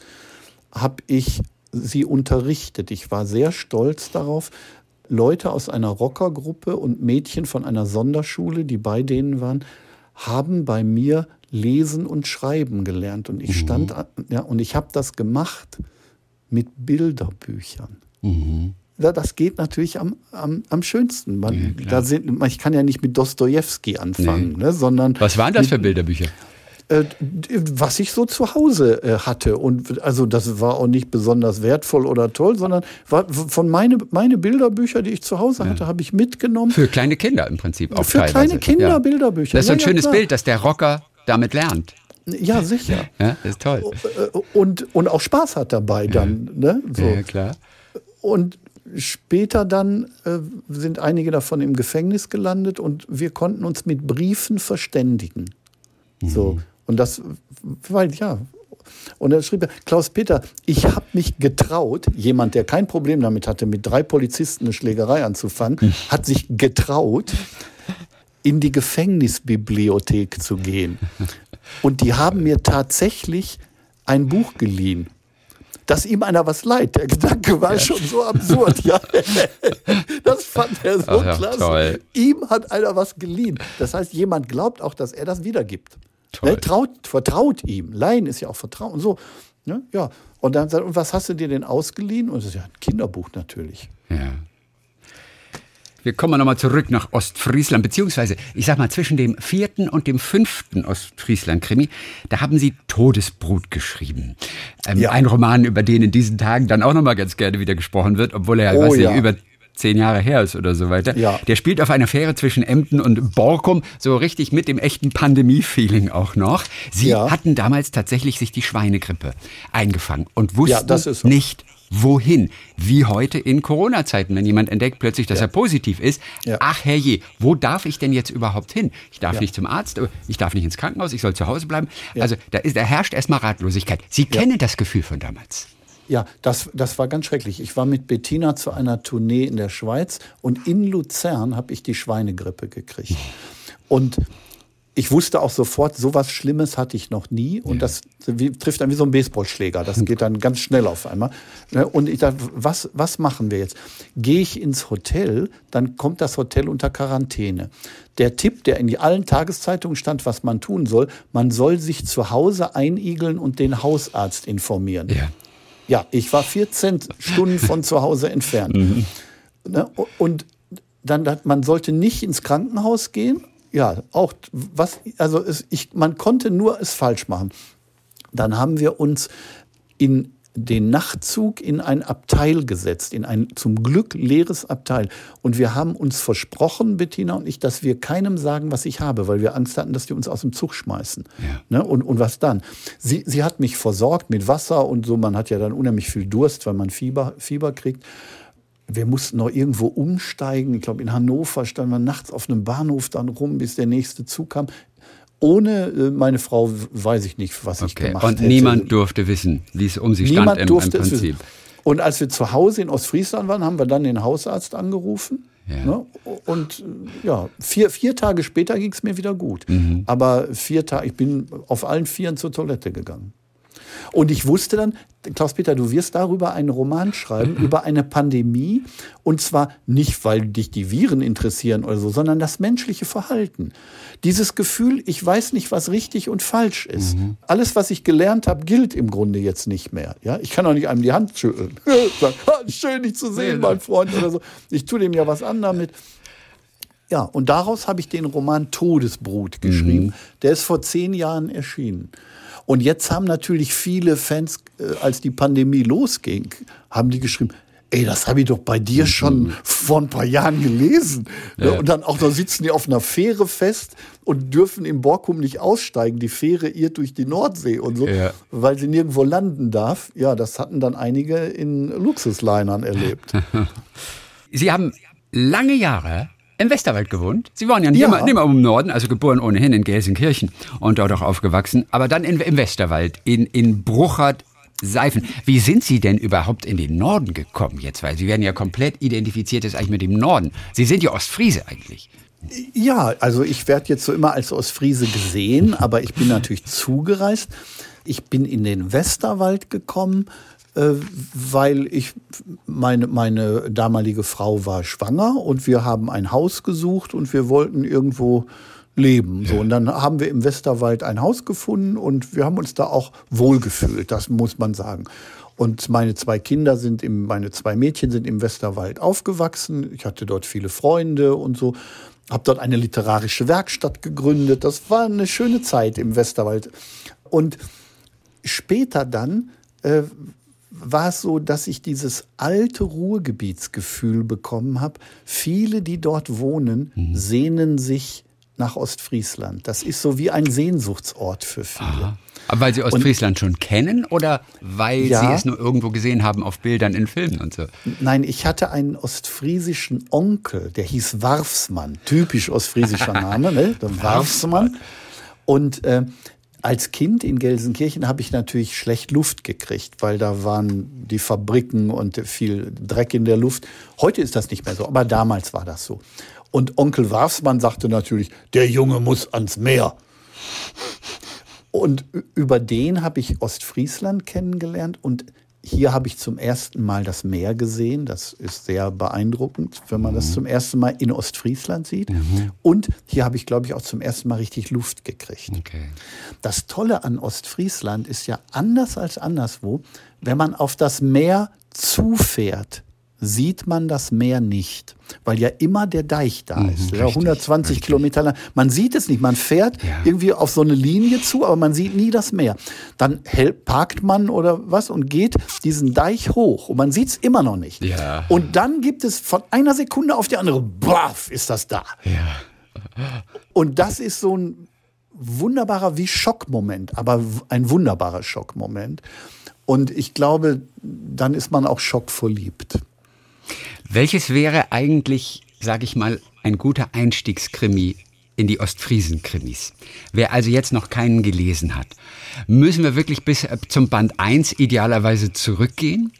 habe ich sie unterrichtet. Ich war sehr stolz darauf, Leute aus einer Rockergruppe und Mädchen von einer Sonderschule, die bei denen waren, haben bei mir lesen und schreiben gelernt. Und ich mhm. stand, ja, und ich habe das gemacht mit Bilderbüchern. Mhm. Das geht natürlich am, am, am schönsten. Man, ja, da sind, ich kann ja nicht mit Dostoevsky anfangen, nee. ne, sondern. Was waren das mit, für Bilderbücher? Äh, was ich so zu Hause äh, hatte. Und also das war auch nicht besonders wertvoll oder toll, sondern von meine, meine Bilderbücher, die ich zu Hause ja. hatte, habe ich mitgenommen. Für kleine Kinder im Prinzip auch Für teilweise. kleine Kinder ja. Bilderbücher. Das ist so ein schönes Bild, dass der Rocker damit lernt. Ja, sicher. <laughs> Ja, ist toll. Und, und auch Spaß hat dabei dann. Ja. Ne? So. Ja, klar. Und später dann äh, sind einige davon im Gefängnis gelandet und wir konnten uns mit Briefen verständigen. Mhm. So. Und das, weil, ja. Und dann schrieb er, Klaus Peter, ich habe mich getraut, jemand, der kein Problem damit hatte, mit drei Polizisten eine Schlägerei anzufangen, mhm. hat sich getraut, in die Gefängnisbibliothek zu gehen. Und die haben mir tatsächlich ein Buch geliehen. Dass ihm einer was leid. Der Gedanke war ja. schon so absurd. <laughs> Ja. Das fand er so Ach, klasse. Toll. Ihm hat einer was geliehen. Das heißt, jemand glaubt auch, dass er das wiedergibt. Ne? Traut, vertraut ihm. Leihen ist ja auch Vertrauen. So, ne? ja. Und dann sagt, und was hast du dir denn ausgeliehen? Und das ist ja ein Kinderbuch natürlich. Ja. Wir kommen nochmal zurück nach Ostfriesland, beziehungsweise, ich sag mal, zwischen dem vierten und dem fünften Ostfriesland-Krimi, da haben Sie Todesbrut geschrieben. Ähm, ja. Ein Roman, über den in diesen Tagen dann auch nochmal ganz gerne wieder gesprochen wird, obwohl er, oh, weiß ja. nicht, über zehn Jahre her ist oder so weiter. Ja. Der spielt auf einer Fähre zwischen Emden und Borkum, so richtig mit dem echten Pandemie-Feeling auch noch. Sie ja. hatten damals tatsächlich sich die Schweinegrippe eingefangen und wussten ja, so. nicht, wohin. Wie heute in Corona-Zeiten, wenn jemand entdeckt plötzlich, dass ja. er positiv ist. Ja. Ach herrje, wo darf ich denn jetzt überhaupt hin? Ich darf ja. nicht zum Arzt, ich darf nicht ins Krankenhaus, ich soll zu Hause bleiben. Also da, ist, da herrscht erstmal Ratlosigkeit. Sie kennen das Gefühl von damals. Ja, das, das war ganz schrecklich. Ich war mit Bettina zu einer Tournee in der Schweiz und in Luzern habe ich die Schweinegrippe gekriegt. Und ich wusste auch sofort, so was Schlimmes hatte ich noch nie. Und das wie, trifft dann wie so ein Baseballschläger. Das geht dann ganz schnell auf einmal. Ne, und ich dachte, was, was machen wir jetzt? Gehe ich ins Hotel, dann kommt das Hotel unter Quarantäne. Der Tipp, der in allen Tageszeitungen stand, was man tun soll, man soll sich zu Hause einigeln und den Hausarzt informieren. Ja. Ja, ich war 14 Stunden von zu Hause entfernt. <laughs> Mhm. Ne, und dann, man sollte nicht ins Krankenhaus gehen. Ja, auch was, also es, ich, man konnte nur es falsch machen. Dann haben wir uns in den Nachtzug in ein Abteil gesetzt, in ein zum Glück leeres Abteil. Und wir haben uns versprochen, Bettina und ich, dass wir keinem sagen, was ich habe, weil wir Angst hatten, dass die uns aus dem Zug schmeißen. Ja. Ne? Und, und was dann? Sie, sie hat mich versorgt mit Wasser und so. Man hat ja dann unheimlich viel Durst, weil man Fieber, Fieber kriegt. Wir mussten noch irgendwo umsteigen. Ich glaube, in Hannover standen wir nachts auf einem Bahnhof dann rum, bis der nächste Zug kam ohne äh, meine Frau weiß ich nicht, was okay. ich gemacht Und hätte. niemand durfte wissen, wie es um sie niemand stand im, durfte im Prinzip. Und als wir zu Hause in Ostfriesland waren, haben wir dann den Hausarzt angerufen. Ja. Ne? Und ja, vier, vier Tage später ging es mir wieder gut. Mhm. Aber vier Tage, ich bin auf allen Vieren zur Toilette gegangen. Und ich wusste dann, Klaus-Peter, du wirst darüber einen Roman schreiben, mhm. über eine Pandemie. Und zwar nicht, weil dich die Viren interessieren oder so, sondern das menschliche Verhalten. Dieses Gefühl, ich weiß nicht, was richtig und falsch ist. Mhm. Alles, was ich gelernt habe, gilt im Grunde jetzt nicht mehr. Ja? Ich kann auch nicht einem die Hand schütteln. <laughs> Sagen, schön, dich zu sehen, mein Freund oder so. Ich tue dem ja was an damit. Ja, und daraus habe ich den Roman Todesbrut geschrieben. Mhm. Der ist vor zehn Jahren erschienen. Und jetzt haben natürlich viele Fans, äh, als die Pandemie losging, haben die geschrieben, ey, das habe ich doch bei dir schon mhm. vor ein paar Jahren gelesen. Ja. Und dann auch, da sitzen die auf einer Fähre fest und dürfen im Borkum nicht aussteigen. Die Fähre irrt durch die Nordsee und so, ja. weil sie nirgendwo landen darf. Ja, das hatten dann einige in Luxuslinern erlebt. <laughs> Sie haben lange Jahre im Westerwald gewohnt. Sie waren ja nicht, ja. Immer, nicht immer im Norden, also geboren ohnehin in Gelsenkirchen und dort auch aufgewachsen, aber dann in, im Westerwald, in, in Bruchert, Seifen. Wie sind Sie denn überhaupt in den Norden gekommen jetzt? Weil Sie werden ja komplett identifiziert jetzt eigentlich mit dem Norden. Sie sind ja Ostfriese eigentlich. Ja, also ich werde jetzt so immer als Ostfriese gesehen, aber ich bin natürlich zugereist. Ich bin in den Westerwald gekommen, weil ich meine, meine damalige Frau war schwanger und wir haben ein Haus gesucht und wir wollten irgendwo leben. So, und dann haben wir im Westerwald ein Haus gefunden und wir haben uns da auch wohlgefühlt, das muss man sagen. Und meine zwei Kinder sind im, meine zwei Mädchen sind im Westerwald aufgewachsen. Ich hatte dort viele Freunde und so. Habe dort eine literarische Werkstatt gegründet. Das war eine schöne Zeit im Westerwald. Und später dann äh, war es so, dass ich dieses alte Ruhrgebietsgefühl bekommen habe. Viele, die dort wohnen, mhm. sehnen sich nach Ostfriesland. Das ist so wie ein Sehnsuchtsort für viele. Aha. Aber weil Sie Ostfriesland und, schon kennen oder weil ja, Sie es nur irgendwo gesehen haben auf Bildern in Filmen und so? Nein, ich hatte einen ostfriesischen Onkel, der hieß Warfsmann. Typisch ostfriesischer <laughs> Name, ne? Der Warfsmann. Und äh, als Kind in Gelsenkirchen habe ich natürlich schlecht Luft gekriegt, weil da waren die Fabriken und viel Dreck in der Luft. Heute ist das nicht mehr so, aber damals war das so. Und Onkel Warfsmann sagte natürlich, der Junge muss ans Meer. Und über den habe ich Ostfriesland kennengelernt und hier habe ich zum ersten Mal das Meer gesehen. Das ist sehr beeindruckend, wenn man mhm. das zum ersten Mal in Ostfriesland sieht. Mhm. Und hier habe ich, glaube ich, auch zum ersten Mal richtig Luft gekriegt. Okay. Das Tolle an Ostfriesland ist ja anders als anderswo, wenn man auf das Meer zufährt, sieht man das Meer nicht, weil ja immer der Deich da Mhm, ist. Richtig, 120 richtig. Kilometer lang. Man sieht es nicht. Man fährt Ja. irgendwie auf so eine Linie zu, aber man sieht nie das Meer. Dann parkt man oder was und geht diesen Deich hoch und man sieht es immer noch nicht. Ja. Und dann gibt es von einer Sekunde auf die andere, baff, ist das da. Ja. Und das ist so ein wunderbarer wie Schockmoment, aber ein wunderbarer Schockmoment. Und ich glaube, dann ist man auch schockverliebt. Welches wäre eigentlich, sage ich mal, ein guter Einstiegskrimi in die Ostfriesen-Krimis? Wer also jetzt noch keinen gelesen hat, müssen wir wirklich bis äh, zum Band 1 idealerweise zurückgehen?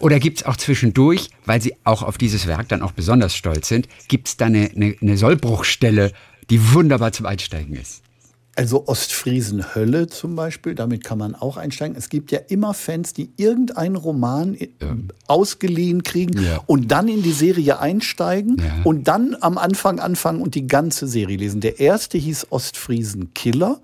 Oder gibt es auch zwischendurch, weil Sie auch auf dieses Werk dann auch besonders stolz sind, gibt es da eine, eine, eine Sollbruchstelle, die wunderbar zum Einsteigen ist? Also Ostfriesen Hölle zum Beispiel, damit kann man auch einsteigen. Es gibt ja immer Fans, die irgendeinen Roman äh, ausgeliehen kriegen Ja. und dann in die Serie einsteigen Ja. und dann am Anfang anfangen und die ganze Serie lesen. Der erste hieß Ostfriesen Killer.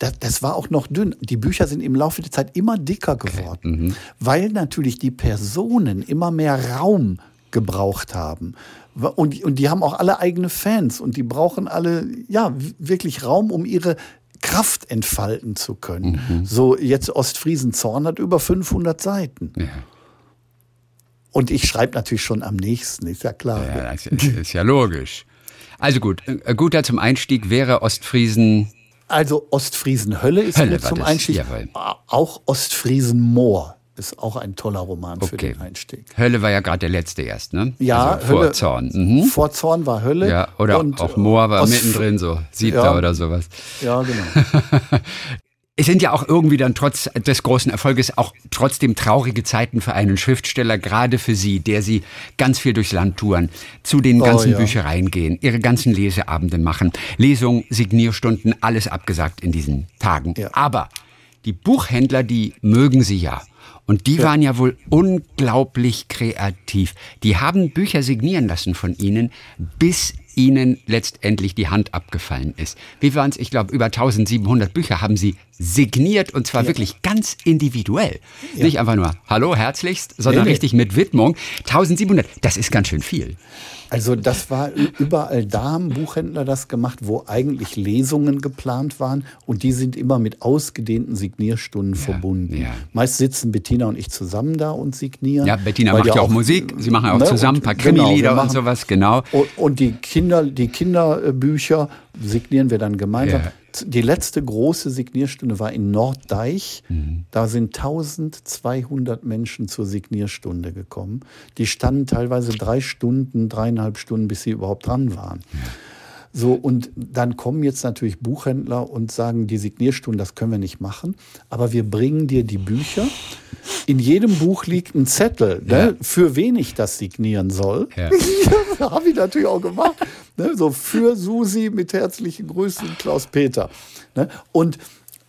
Das, das war auch noch dünn. Die Bücher sind im Laufe der Zeit immer dicker geworden, weil natürlich die Personen immer mehr Raum gebraucht haben. Und, und die haben auch alle eigene Fans und die brauchen alle, ja, wirklich Raum, um ihre Kraft entfalten zu können. So, jetzt Ostfriesen Zorn hat über 500 Seiten. Ja, Und ich schreibe natürlich schon am nächsten, ist ja klar. ja das ist, ja logisch. Also gut, ein guter zum Einstieg wäre Ostfriesen. Also Ostfriesen Hölle ist Hölle zum das, Einstieg. jawohl. Auch Ostfriesen Moor ist auch ein toller Roman für Okay. den Einstieg. Hölle war ja gerade der letzte erst, ne? Ja, also vor Hölle- Zorn. Mhm. Vor Zorn war Hölle. Ja, oder und auch Moor war Ostf- mittendrin, so siebter Ja. oder sowas. Ja, genau. <laughs> Es sind ja auch irgendwie dann trotz des großen Erfolges auch trotzdem traurige Zeiten für einen Schriftsteller, gerade für Sie, der Sie ganz viel durchs Land touren, zu den Oh, ganzen ja. Büchereien gehen, Ihre ganzen Leseabende machen, Lesungen, Signierstunden, alles abgesagt in diesen Tagen. Ja. Aber die Buchhändler, die mögen Sie ja. Und die waren ja wohl unglaublich kreativ. Die haben Bücher signieren lassen von Ihnen, bis Ihnen letztendlich die Hand abgefallen ist. Wie waren es? Ich glaube, über 1700 Bücher haben Sie signiert und zwar wirklich ganz individuell. Nicht einfach nur Hallo, herzlichst, sondern Nee, nee. richtig mit Widmung. 1700, das ist ganz schön viel. Also das war überall da haben Buchhändler das gemacht, wo eigentlich Lesungen geplant waren und die sind immer mit ausgedehnten Signierstunden verbunden. ja. Meist sitzen Bettina und ich zusammen da und signieren. Ja, Bettina macht ja auch Musik. Sie machen ja auch ne, zusammen ein und- paar genau, Krimi-Lieder und machen- sowas, genau. Und, und die Kinder, die Kinderbücher signieren wir dann gemeinsam. Ja. Die letzte große Signierstunde war in Norddeich. Mhm. Da sind 1200 Menschen zur Signierstunde gekommen. Die standen teilweise drei Stunden, dreieinhalb Stunden, bis sie überhaupt dran waren. So, und dann kommen jetzt natürlich Buchhändler und sagen, die Signierstunden, das können wir nicht machen, aber wir bringen dir die Bücher. In jedem Buch liegt ein Zettel, ne, für wen ich das signieren soll. Ja. <laughs> Ja, habe ich natürlich auch gemacht. Ne, so für Susi mit herzlichen Grüßen, Klaus-Peter. Ne, und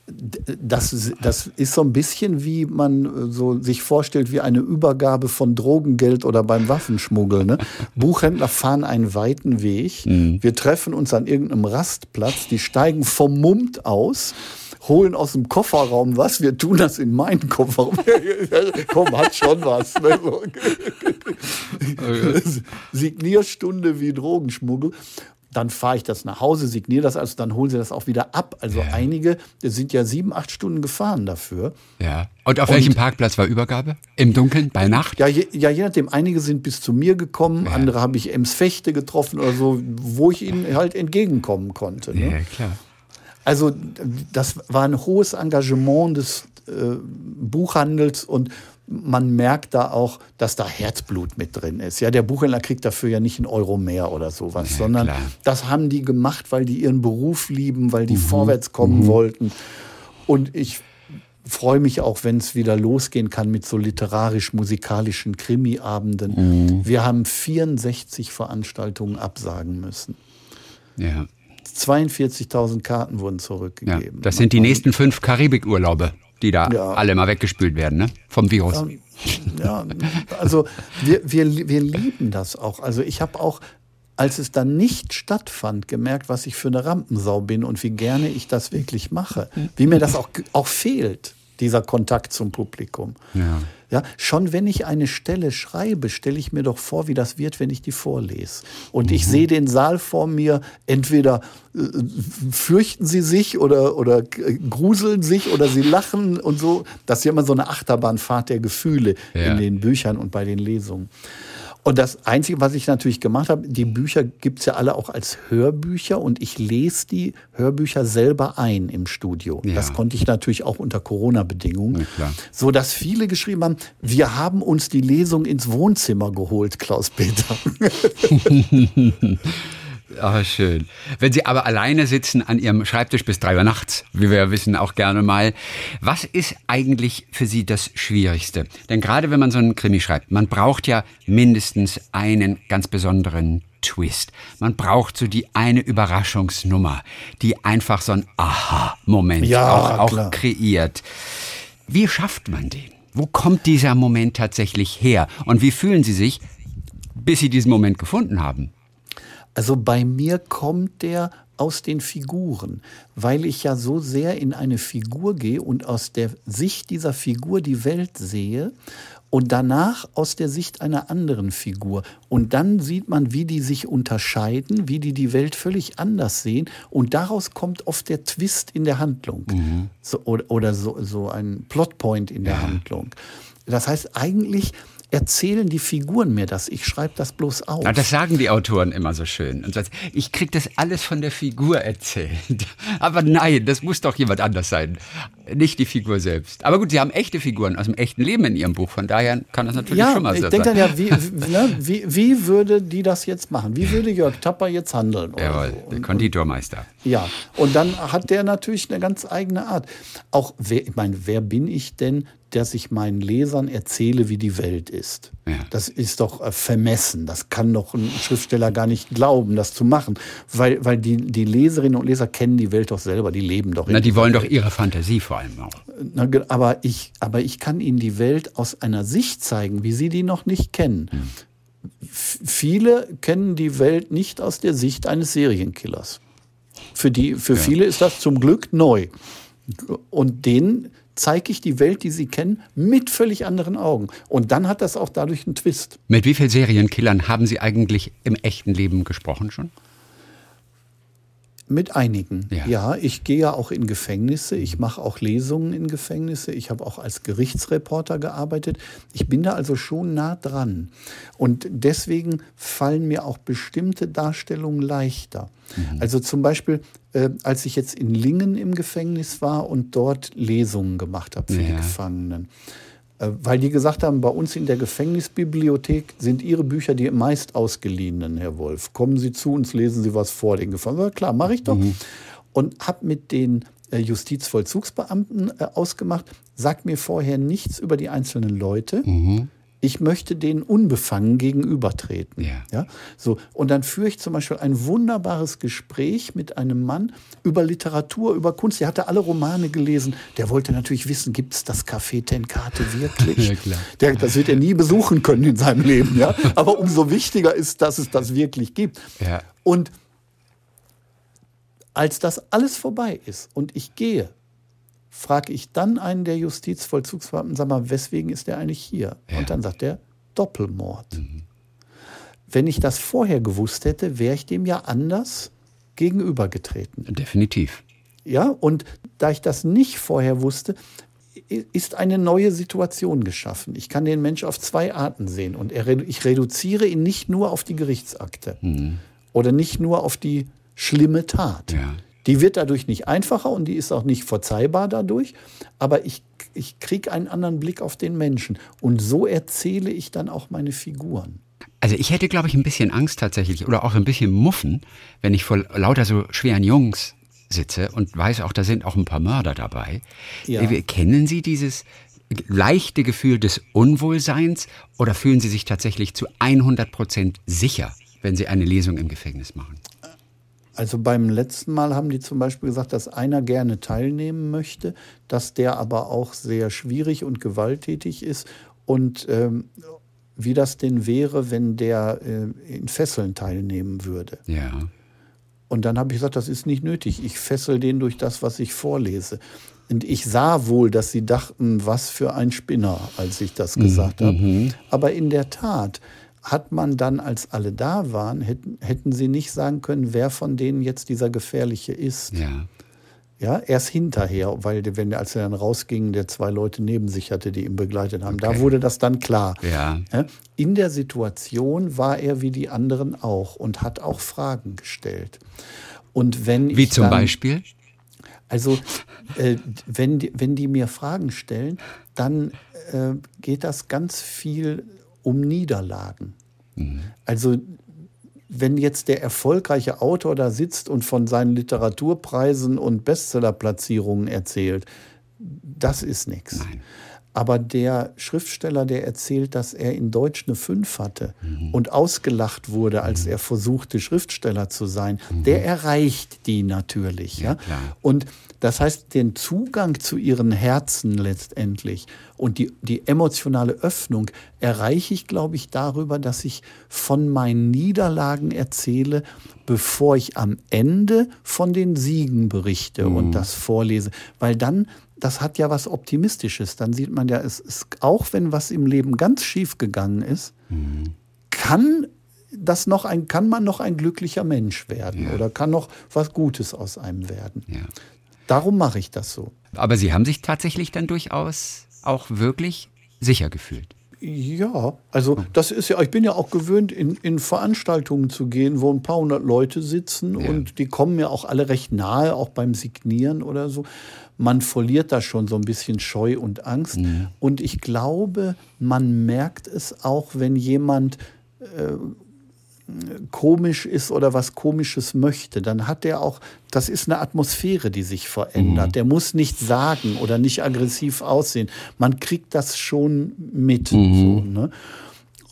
das, das ist so ein bisschen wie man äh, so sich vorstellt, wie eine Übergabe von Drogengeld oder beim Waffenschmuggel. Ne? <laughs> Buchhändler fahren einen weiten Weg. Wir treffen uns an irgendeinem Rastplatz, die steigen vermummt aus. Holen aus dem Kofferraum was, wir tun das in meinen Kofferraum. <laughs> Komm, hat schon was. Ne? <laughs> Signierstunde wie Drogenschmuggel. Dann fahre ich das nach Hause, signiere das, also dann holen sie das auch wieder ab. Also einige sind ja sieben, acht Stunden gefahren dafür. Ja. Und auf welchem Parkplatz war Übergabe? Im Dunkeln? Bei Nacht? Ja, je, ja, je nachdem, einige sind bis zu mir gekommen, andere habe ich Ems Fechte getroffen oder so, wo ich ihnen halt entgegenkommen konnte. Ne? Ja, klar. Also das war ein hohes Engagement des äh, Buchhandels und man merkt da auch, dass da Herzblut mit drin ist. Ja, der Buchhändler kriegt dafür ja nicht einen Euro mehr oder sowas, Ja, sondern klar. das haben die gemacht, weil die ihren Beruf lieben, weil Mhm. die vorwärts kommen wollten. Und ich freue mich auch, wenn es wieder losgehen kann mit so literarisch-musikalischen Krimiabenden. Mhm. Wir haben 64 Veranstaltungen absagen müssen. Ja. 42.000 Karten wurden ja. zurückgegeben. Das sind die nächsten fünf Karibikurlaube, die da Ja. alle mal weggespült werden, ne? Vom Virus. Ja, also wir, wir, wir lieben das auch. Also ich habe auch, als es dann nicht stattfand, gemerkt, was ich für eine Rampensau bin und wie gerne ich das wirklich mache. Wie mir das auch, auch fehlt, dieser Kontakt zum Publikum. Ja. Ja, schon wenn ich eine Stelle schreibe, stelle ich mir doch vor, wie das wird, wenn ich die vorlese. Und mhm. ich sehe den Saal vor mir, entweder äh, fürchten sie sich oder, oder gruseln sich oder sie lachen und so. Das ist ja immer so eine Achterbahnfahrt der Gefühle ja. in den Büchern und bei den Lesungen. Und das Einzige, was ich natürlich gemacht habe, die Bücher gibt's ja alle auch als Hörbücher und ich lese die Hörbücher selber ein im Studio. Ja. Das konnte ich natürlich auch unter Corona-Bedingungen. Ja, so dass viele geschrieben haben, wir haben uns die Lesung ins Wohnzimmer geholt, Klaus-Peter. <laughs> <laughs> Ah, schön. Wenn Sie aber alleine sitzen an Ihrem Schreibtisch bis drei Uhr nachts, wie wir wissen auch gerne mal, was ist eigentlich für Sie das Schwierigste? Denn gerade wenn man so einen Krimi schreibt, man braucht ja mindestens einen ganz besonderen Twist. Man braucht so die eine Überraschungsnummer, die einfach so ein Aha-Moment ja, auch, auch kreiert. Wie schafft man den? Wo kommt dieser Moment tatsächlich her? Und wie fühlen Sie sich, bis Sie diesen Moment gefunden haben? Also bei mir kommt der aus den Figuren, weil ich ja so sehr in eine Figur gehe und aus der Sicht dieser Figur die Welt sehe und danach aus der Sicht einer anderen Figur. Und dann sieht man, wie die sich unterscheiden, wie die die Welt völlig anders sehen. Und daraus kommt oft der Twist in der Handlung mhm. so, oder, oder so, so ein Plotpoint in der ja. Handlung. Das heißt, eigentlich erzählen die Figuren mir das. Ich schreibe das bloß auf. Ja, das sagen die Autoren immer so schön. Und ich kriege das alles von der Figur erzählt. <laughs> Aber nein, das muss doch jemand anders sein. Nicht die Figur selbst. Aber gut, Sie haben echte Figuren aus dem echten Leben in Ihrem Buch. Von daher kann das natürlich ja, schon mal sein. Ich denke dann ja, <laughs> wie, ne, wie, wie, würde die das jetzt machen? Wie würde Jörg Tapper jetzt handeln? Jawohl, so? der Konditormeister. Ja, und dann hat der natürlich eine ganz eigene Art. Auch, wer, ich meine, wer bin ich denn, dass ich meinen Lesern erzähle, wie die Welt ist. Ja. Das ist doch äh, vermessen. Das kann doch ein Schriftsteller gar nicht glauben, das zu machen. Weil, weil die, die Leserinnen und Leser kennen die Welt doch selber, die leben doch. Na, die wollen Welt. doch ihre Fantasie vor allem auch. Na, aber, ich, aber ich kann ihnen die Welt aus einer Sicht zeigen, wie sie die noch nicht kennen. Hm. Viele kennen die Welt nicht aus der Sicht eines Serienkillers. Für, die, für ja. viele ist das zum Glück neu. Und denen zeige ich die Welt, die sie kennen, mit völlig anderen Augen. Und dann hat das auch dadurch einen Twist. Mit wie vielen Serienkillern haben Sie eigentlich im echten Leben gesprochen schon? Mit einigen. Ja. ja, ich gehe ja auch in Gefängnisse, ich mache auch Lesungen in Gefängnisse, ich habe auch als Gerichtsreporter gearbeitet. Ich bin da also schon nah dran. Und deswegen fallen mir auch bestimmte Darstellungen leichter. Mhm. Also zum Beispiel, äh, als ich jetzt in Lingen im Gefängnis war und dort Lesungen gemacht habe für ja. die Gefangenen. Äh, weil die gesagt haben, bei uns in der Gefängnisbibliothek sind Ihre Bücher die meist ausgeliehenen, Herr Wolf. Kommen Sie zu uns, lesen Sie was vor den Gefangenen. Klar, mache ich doch. Mhm. Und habe mit den äh, Justizvollzugsbeamten äh, ausgemacht, sagt mir vorher nichts über die einzelnen Leute. Mhm ich möchte denen unbefangen gegenübertreten. Ja. ja. So. Und dann führe ich zum Beispiel ein wunderbares Gespräch mit einem Mann über Literatur, über Kunst. Der hatte alle Romane gelesen. Der wollte natürlich wissen, gibt es das Café Tenkate wirklich? <laughs> ja, klar. Der, das wird er nie besuchen können in seinem Leben. Ja? Aber umso wichtiger ist, dass es das wirklich gibt. Ja. Und als das alles vorbei ist und ich gehe, frage ich dann einen der Justizvollzugsbeamten, sag mal, weswegen ist der eigentlich hier? Ja. Und dann sagt er, Doppelmord. Mhm. Wenn ich das vorher gewusst hätte, wäre ich dem ja anders gegenübergetreten. Definitiv. Ja, und da ich das nicht vorher wusste, ist eine neue Situation geschaffen. Ich kann den Mensch auf zwei Arten sehen und ich reduziere ihn nicht nur auf die Gerichtsakte mhm. oder nicht nur auf die schlimme Tat. Ja. Die wird dadurch nicht einfacher und die ist auch nicht verzeihbar dadurch, aber ich, ich kriege einen anderen Blick auf den Menschen. Und so erzähle ich dann auch meine Figuren. Also ich hätte, glaube ich, ein bisschen Angst tatsächlich oder auch ein bisschen Muffen, wenn ich vor lauter so schweren Jungs sitze und weiß auch, da sind auch ein paar Mörder dabei. Ja. Äh, kennen Sie dieses leichte Gefühl des Unwohlseins oder fühlen Sie sich tatsächlich zu 100 Prozent sicher, wenn Sie eine Lesung im Gefängnis machen? Also beim letzten Mal haben die zum Beispiel gesagt, dass einer gerne teilnehmen möchte, dass der aber auch sehr schwierig und gewalttätig ist und ähm, wie das denn wäre, wenn der äh, in Fesseln teilnehmen würde. Ja. Und dann habe ich gesagt, das ist nicht nötig. Ich fessel den durch das, was ich vorlese. Und ich sah wohl, dass sie dachten, was für ein Spinner, als ich das gesagt mhm. habe. Aber in der Tat hat man dann, als alle da waren, hätten, hätten sie nicht sagen können, wer von denen jetzt dieser Gefährliche ist. Ja. Ja, erst hinterher, weil wenn als er dann rausging, der zwei Leute neben sich hatte, die ihn begleitet haben. Okay. Da wurde das dann klar. Ja. In der Situation war er wie die anderen auch und hat auch Fragen gestellt. Und wenn wie zum dann, Beispiel? Also, äh, wenn, die, wenn die mir Fragen stellen, dann äh, geht das ganz viel um Niederlagen. Mhm. Also wenn jetzt der erfolgreiche Autor da sitzt und von seinen Literaturpreisen und Bestsellerplatzierungen erzählt, das ist nichts. Aber der Schriftsteller, der erzählt, dass er in Deutsch eine 5 hatte mhm. und ausgelacht wurde, als mhm. er versuchte, Schriftsteller zu sein, mhm. der erreicht die natürlich. Ja, ja? Und das heißt, den Zugang zu ihren Herzen letztendlich und die, die emotionale Öffnung erreiche ich, glaube ich, darüber, dass ich von meinen Niederlagen erzähle, bevor ich am Ende von den Siegen berichte mhm. und das vorlese. Weil dann, das hat ja was Optimistisches. Dann sieht man ja, es ist, auch wenn was im Leben ganz schief gegangen ist, mhm. kann das noch ein, kann man noch ein glücklicher Mensch werden ja. oder kann noch was Gutes aus einem werden. Ja. Darum mache ich das so. Aber Sie haben sich tatsächlich dann durchaus auch wirklich sicher gefühlt. Ja, also das ist ja, ich bin ja auch gewöhnt, in, in Veranstaltungen zu gehen, wo ein paar hundert Leute sitzen ja. und die kommen mir auch alle recht nahe, auch beim Signieren oder so. Man verliert da schon so ein bisschen Scheu und Angst. Mhm. Und ich glaube, man merkt es auch, wenn jemand äh, komisch ist oder was Komisches möchte, dann hat er auch, das ist eine Atmosphäre, die sich verändert. Mhm. Der muss nicht sagen oder nicht aggressiv aussehen. Man kriegt das schon mit. Mhm. So, ne?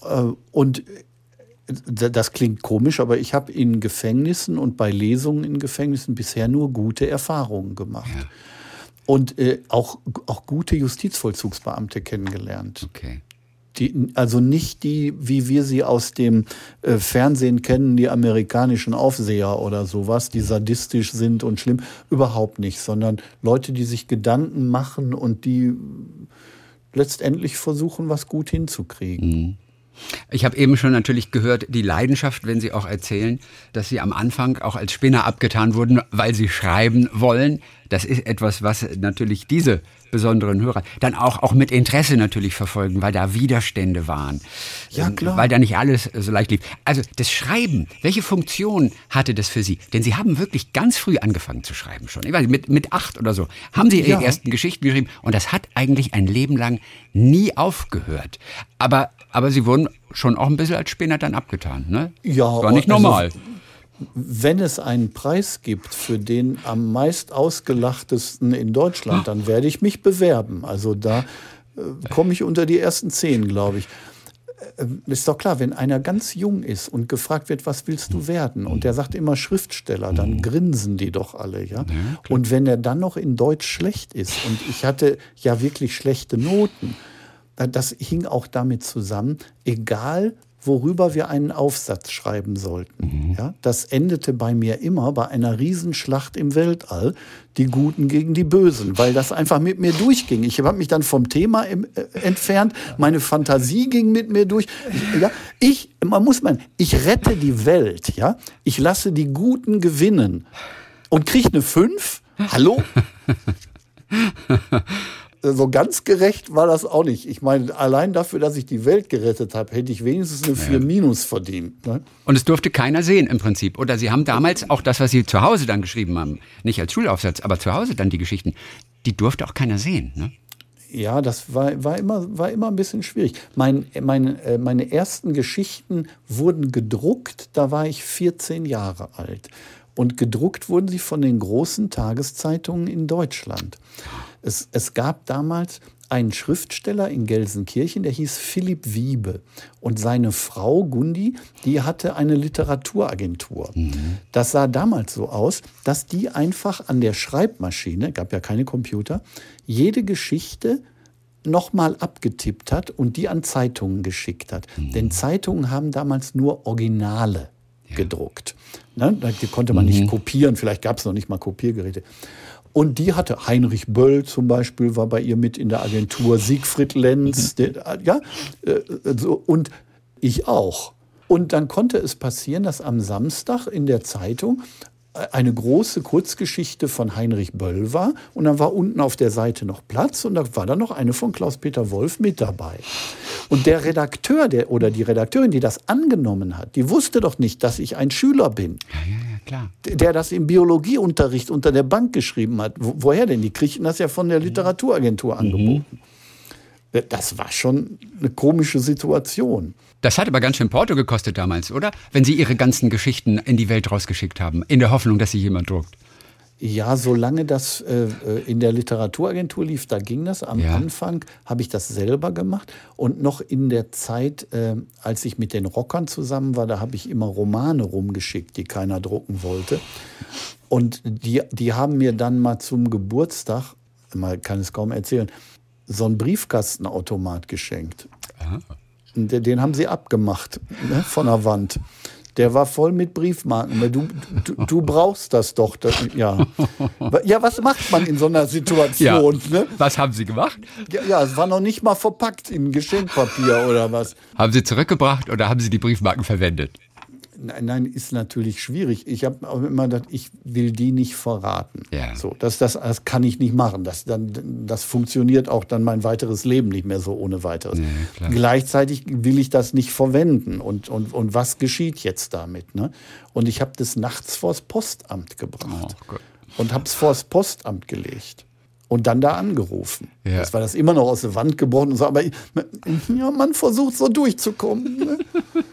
Äh, und äh, das klingt komisch, aber ich habe in Gefängnissen und bei Lesungen in Gefängnissen bisher nur gute Erfahrungen gemacht. Ja. Und äh, auch, auch gute Justizvollzugsbeamte kennengelernt. Okay. Die, also nicht die, wie wir sie aus dem äh, Fernsehen kennen, die amerikanischen Aufseher oder sowas, die sadistisch sind und schlimm. Überhaupt nicht, sondern Leute, die sich Gedanken machen und die letztendlich versuchen, was gut hinzukriegen. Mhm. Ich habe eben schon natürlich gehört, die Leidenschaft, wenn Sie auch erzählen, dass Sie am Anfang auch als Spinner abgetan wurden, weil Sie schreiben wollen. Das ist etwas, was natürlich diese besonderen Hörer dann auch, auch mit Interesse natürlich verfolgen, weil da Widerstände waren. Ja, ähm, klar. Weil da nicht alles so leicht lief. Also das Schreiben, welche Funktion hatte das für Sie? Denn Sie haben wirklich ganz früh angefangen zu schreiben schon. Ich weiß, mit, mit acht oder so haben Sie Ihre ja. ersten Geschichten geschrieben und das hat eigentlich ein Leben lang nie aufgehört. Aber, aber Sie wurden schon auch ein bisschen als Spinner dann abgetan. Ne? Ja. War nicht also normal. Also wenn es einen Preis gibt für den am meist ausgelachtesten in Deutschland, dann werde ich mich bewerben. Also da äh, komme ich unter die ersten zehn, glaube ich. Äh, ist doch klar, wenn einer ganz jung ist und gefragt wird, was willst du werden? Und der sagt immer Schriftsteller, dann grinsen die doch alle, ja. und wenn er dann noch in Deutsch schlecht ist, und ich hatte ja wirklich schlechte Noten, das hing auch damit zusammen, egal worüber wir einen Aufsatz schreiben sollten. Mhm. Ja, das endete bei mir immer bei einer Riesenschlacht im Weltall, die Guten gegen die Bösen, weil das einfach mit mir durchging. Ich habe mich dann vom Thema im, äh, entfernt, meine Fantasie ging mit mir durch. Ja, ich, man muss meinen, ich rette die Welt, ja, ich lasse die Guten gewinnen und kriege eine 5. Hallo? <laughs> so ganz gerecht war das auch nicht. Ich meine, allein dafür, dass ich die Welt gerettet habe, hätte ich wenigstens eine 4 minus verdient. Ne? Und es durfte keiner sehen im Prinzip. Oder Sie haben damals auch das, was Sie zu Hause dann geschrieben haben, nicht als Schulaufsatz, aber zu Hause dann die Geschichten, die durfte auch keiner sehen. Ne? Ja, das war, war, immer, war immer ein bisschen schwierig. Mein, mein, äh, meine ersten Geschichten wurden gedruckt, da war ich 14 Jahre alt. Und gedruckt wurden sie von den großen Tageszeitungen in Deutschland. Es, es gab damals einen Schriftsteller in Gelsenkirchen, der hieß Philipp Wiebe. Und seine Frau Gundi, die hatte eine Literaturagentur. Mhm. Das sah damals so aus, dass die einfach an der Schreibmaschine, gab ja keine Computer, jede Geschichte nochmal abgetippt hat und die an Zeitungen geschickt hat. Mhm. Denn Zeitungen haben damals nur Originale gedruckt. Ne? Die konnte man mhm. nicht kopieren, vielleicht gab es noch nicht mal Kopiergeräte. Und die hatte Heinrich Böll zum Beispiel, war bei ihr mit in der Agentur, Siegfried Lenz, mhm. der, ja, äh, so, und ich auch. Und dann konnte es passieren, dass am Samstag in der Zeitung eine große Kurzgeschichte von Heinrich Böll war und dann war unten auf der Seite noch Platz und da war dann noch eine von Klaus-Peter Wolf mit dabei. Und der Redakteur der, oder die Redakteurin, die das angenommen hat, die wusste doch nicht, dass ich ein Schüler bin. Ja, ja, ja, klar. Der das im Biologieunterricht unter der Bank geschrieben hat. Wo, woher denn? Die kriegten das ja von der Literaturagentur angeboten. Mhm. Das war schon eine komische Situation. Das hat aber ganz schön Porto gekostet damals, oder? Wenn Sie Ihre ganzen Geschichten in die Welt rausgeschickt haben, in der Hoffnung, dass sie jemand druckt. Ja, solange das äh, in der Literaturagentur lief, da ging das. Am ja. Anfang habe ich das selber gemacht. Und noch in der Zeit, äh, als ich mit den Rockern zusammen war, da habe ich immer Romane rumgeschickt, die keiner drucken wollte. Und die, die haben mir dann mal zum Geburtstag, man kann es kaum erzählen, so einen Briefkastenautomat geschenkt. Aha. Den haben sie abgemacht ne, von der Wand. Der war voll mit Briefmarken. Du, du, du brauchst das doch. Das, ja. ja, was macht man in so einer Situation? Ja. Ne? Was haben Sie gemacht? Ja, ja, es war noch nicht mal verpackt in Geschenkpapier oder was. Haben Sie zurückgebracht oder haben Sie die Briefmarken verwendet? Nein, nein, ist natürlich schwierig. Ich habe auch immer gedacht, ich will die nicht verraten. Ja. So, das, das, das kann ich nicht machen. Das, dann, das funktioniert auch dann mein weiteres Leben nicht mehr so ohne weiteres. Ja, Gleichzeitig will ich das nicht verwenden. Und, und, und was geschieht jetzt damit? Ne? Und ich habe das nachts vors Postamt gebracht oh, und habe es vors Postamt gelegt und dann da angerufen. Ja. Das war das immer noch aus der Wand gebrochen und so, aber ja, man versucht so durchzukommen. Ne? <laughs>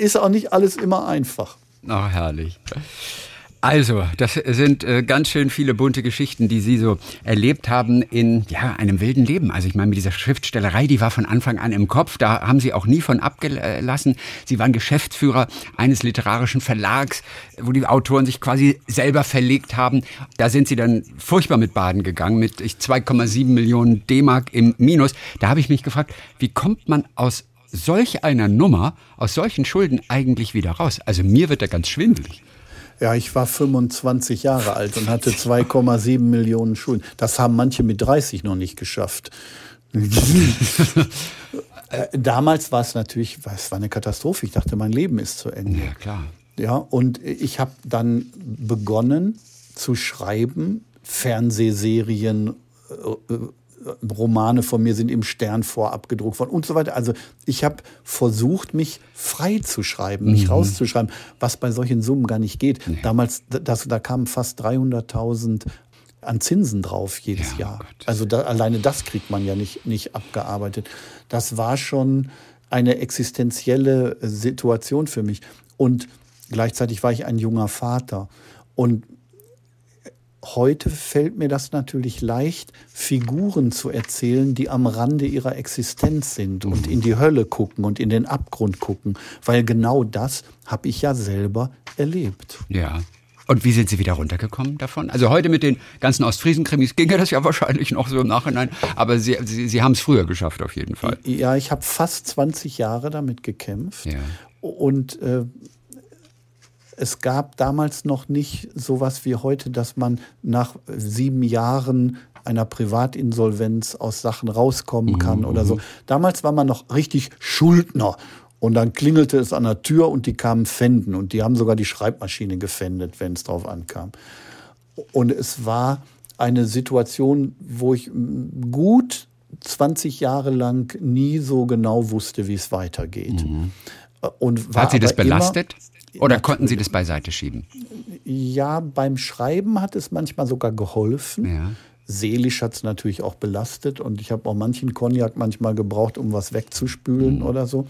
ist auch nicht alles immer einfach. Ach, herrlich. Also, das sind äh, ganz schön viele bunte Geschichten, die Sie so erlebt haben in ja, einem wilden Leben. Also ich meine, mit dieser Schriftstellerei, die war von Anfang an im Kopf, da haben Sie auch nie von abgelassen. Sie waren Geschäftsführer eines literarischen Verlags, wo die Autoren sich quasi selber verlegt haben. Da sind Sie dann furchtbar mit Baden gegangen, mit 2,7 Millionen D-Mark im Minus. Da habe ich mich gefragt, wie kommt man aus solch einer Nummer, aus solchen Schulden eigentlich wieder raus? Also mir wird da ganz schwindelig. Ja, ich war 25 Jahre alt und hatte 2,7 Millionen Schulden. Das haben manche mit 30 noch nicht geschafft. <laughs> Damals war es natürlich, es war eine Katastrophe. Ich dachte, mein Leben ist zu Ende. Ja, klar. Ja, und ich habe dann begonnen zu schreiben, Fernsehserien, äh, Romane von mir sind im Stern vorab gedruckt worden und so weiter. Also ich habe versucht, mich frei zu schreiben, mich mhm. rauszuschreiben, was bei solchen Summen gar nicht geht. Nee. Damals, das, da kamen fast 300.000 an Zinsen drauf jedes ja, Jahr. Oh also da, alleine das kriegt man ja nicht, nicht abgearbeitet. Das war schon eine existenzielle Situation für mich. Und gleichzeitig war ich ein junger Vater. Und Heute fällt mir das natürlich leicht, Figuren zu erzählen, die am Rande ihrer Existenz sind und in die Hölle gucken und in den Abgrund gucken, weil genau das habe ich ja selber erlebt. Ja. Und wie sind Sie wieder runtergekommen davon? Also heute mit den ganzen Ostfriesen-Krimis ginge das ja wahrscheinlich noch so im Nachhinein, aber Sie, Sie, Sie haben es früher geschafft auf jeden Fall. Ja, ich habe fast 20 Jahre damit gekämpft. Ja. Und äh, es gab damals noch nicht sowas wie heute, dass man nach sieben Jahren einer Privatinsolvenz aus Sachen rauskommen kann mhm. oder so. Damals war man noch richtig Schuldner. Und dann klingelte es an der Tür und die kamen fänden. Und die haben sogar die Schreibmaschine gefändet, wenn es drauf ankam. Und es war eine Situation, wo ich gut 20 Jahre lang nie so genau wusste, wie es weitergeht. Mhm. Und Hat Sie das belastet? Oder konnten Sie das beiseite schieben? Ja, beim Schreiben hat es manchmal sogar geholfen. Ja. Seelisch hat es natürlich auch belastet und ich habe auch manchen Cognac manchmal gebraucht, um was wegzuspülen mhm. oder so.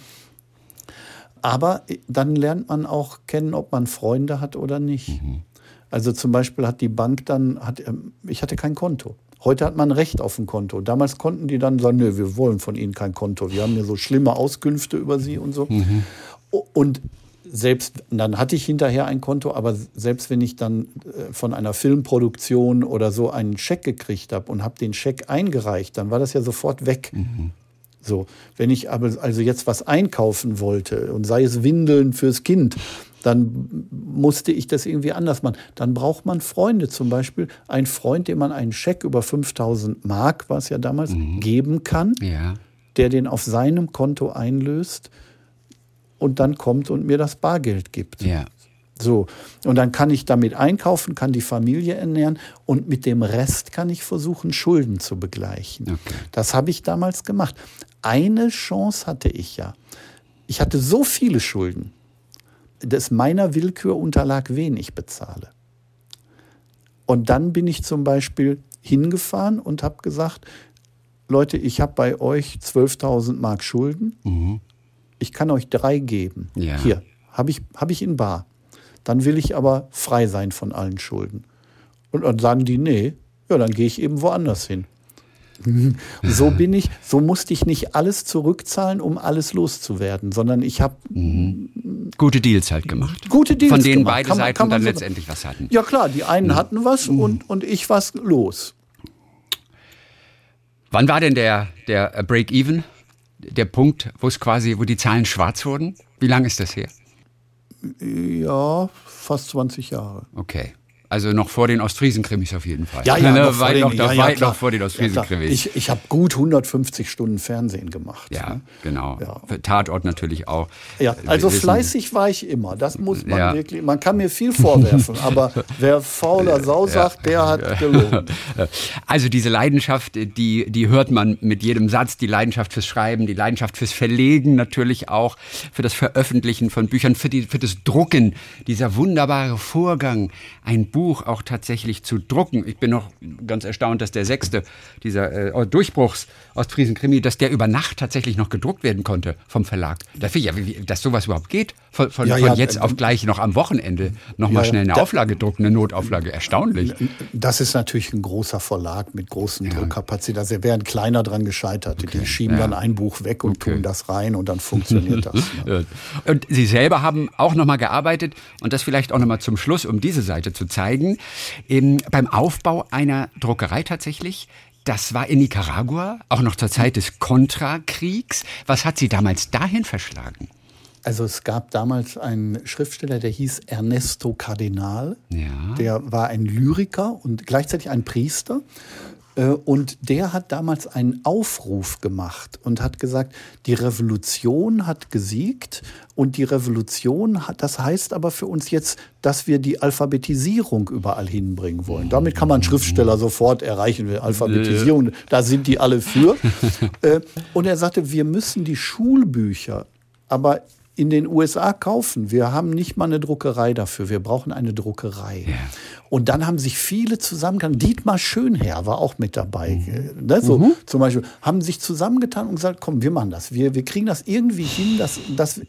Aber dann lernt man auch kennen, ob man Freunde hat oder nicht. Mhm. Also zum Beispiel hat die Bank dann, hat, ähm, ich hatte kein Konto. Heute hat man Recht auf ein Konto. Damals konnten die dann sagen, nö, wir wollen von Ihnen kein Konto. Wir haben hier so schlimme Auskünfte über Sie und so. Mhm. Und selbst, dann hatte ich hinterher ein Konto, aber selbst wenn ich dann äh, von einer Filmproduktion oder so einen Scheck gekriegt habe und habe den Scheck eingereicht, dann war das ja sofort weg. Mhm. So, wenn ich aber also jetzt was einkaufen wollte und sei es Windeln fürs Kind, dann musste ich das irgendwie anders machen. Dann braucht man Freunde, zum Beispiel ein Freund, dem man einen Scheck über 5000 Mark, was ja damals, mhm. geben kann, ja. der den auf seinem Konto einlöst und dann kommt und mir das Bargeld gibt. Ja. So, und dann kann ich damit einkaufen, kann die Familie ernähren und mit dem Rest kann ich versuchen, Schulden zu begleichen. Okay. Das habe ich damals gemacht. Eine Chance hatte ich ja. Ich hatte so viele Schulden, dass meiner Willkür unterlag, wen ich bezahle. Und dann bin ich zum Beispiel hingefahren und habe gesagt, Leute, ich habe bei euch 12.000 Mark Schulden. Mhm. Ich kann euch drei geben. Ja. Hier, habe ich, hab ich in bar. Dann will ich aber frei sein von allen Schulden. Und dann sagen die, nee, ja, dann gehe ich eben woanders hin. <laughs> So bin ich, so musste ich nicht alles zurückzahlen, um alles loszuwerden, sondern ich habe mhm. gute Deals halt gemacht. Gute Deals Von denen gemacht. beide Kann man- Seiten kann man dann so- letztendlich was hatten. Ja klar, die einen Mhm. hatten was und, und ich was los. Wann war denn der, der Break-Even? Der Punkt, wo es quasi, wo die Zahlen schwarz wurden? Wie lange ist das her? Ja, fast 20 Jahre. Okay. Also noch vor den Ostfriesen-Krimis auf jeden Fall. Ja, ja, <laughs> Ne, noch vor weit, den- noch, ja, ja, weit noch vor den Ja. Ostfriesen-Krimis. ich ich habe gut 150 Stunden Fernsehen gemacht. Ja, ne? genau. Ja. Tatort natürlich auch. Ja, also wissen- fleißig war ich immer. Das muss man Ja. wirklich. Man kann mir viel vorwerfen, <laughs> aber wer fauler Sau sagt, der hat gelogen. <laughs> Also diese Leidenschaft, die, die hört man mit jedem Satz. Die Leidenschaft fürs Schreiben, die Leidenschaft fürs Verlegen natürlich auch, für das Veröffentlichen von Büchern, für, die, für das Drucken. Dieser wunderbare Vorgang, ein Buch auch tatsächlich zu drucken. Ich bin noch ganz erstaunt, dass der sechste, dieser äh, Durchbruchs Ostfriesen-Krimi, dass der über Nacht tatsächlich noch gedruckt werden konnte vom Verlag. Dafür, ja, wie, dass sowas überhaupt geht, von, von, Ja, von ja, jetzt äh, auf gleich noch am Wochenende nochmal ja, schnell eine da- Auflage drucken, eine Notauflage. Erstaunlich. Das ist natürlich ein großer Verlag mit großen Druckkapazitäten. Da wäre ein kleiner dran gescheitert. Die schieben ja. dann ein Buch weg und Okay. tun das rein und dann funktioniert das. <laughs> Ne? Ja. Und Sie selber haben auch nochmal gearbeitet und das vielleicht auch nochmal zum Schluss, um diese Seite zu zeigen, eben beim Aufbau einer Druckerei tatsächlich. Das war in Nicaragua, auch noch zur Zeit des Contra-Kriegs. Was hat Sie damals dahin verschlagen? Also es gab damals einen Schriftsteller, der hieß Ernesto Cardinal. Ja. Der war ein Lyriker und gleichzeitig ein Priester. Äh, Und der hat damals einen Aufruf gemacht und hat gesagt, die Revolution hat gesiegt und die Revolution hat, das heißt aber für uns jetzt, dass wir die Alphabetisierung überall hinbringen wollen. Damit kann man Schriftsteller sofort erreichen. Alphabetisierung, da sind die alle für. <laughs> Äh, Und er sagte, wir müssen die Schulbücher aber in den USA kaufen. Wir haben nicht mal eine Druckerei dafür. Wir brauchen eine Druckerei. Und dann haben sich viele zusammengetan. Dietmar Schönherr war auch mit dabei. Mhm. Ne? So, Zum Beispiel haben sich zusammengetan und gesagt, komm, wir machen das. Wir, wir kriegen das irgendwie hin, dass, dass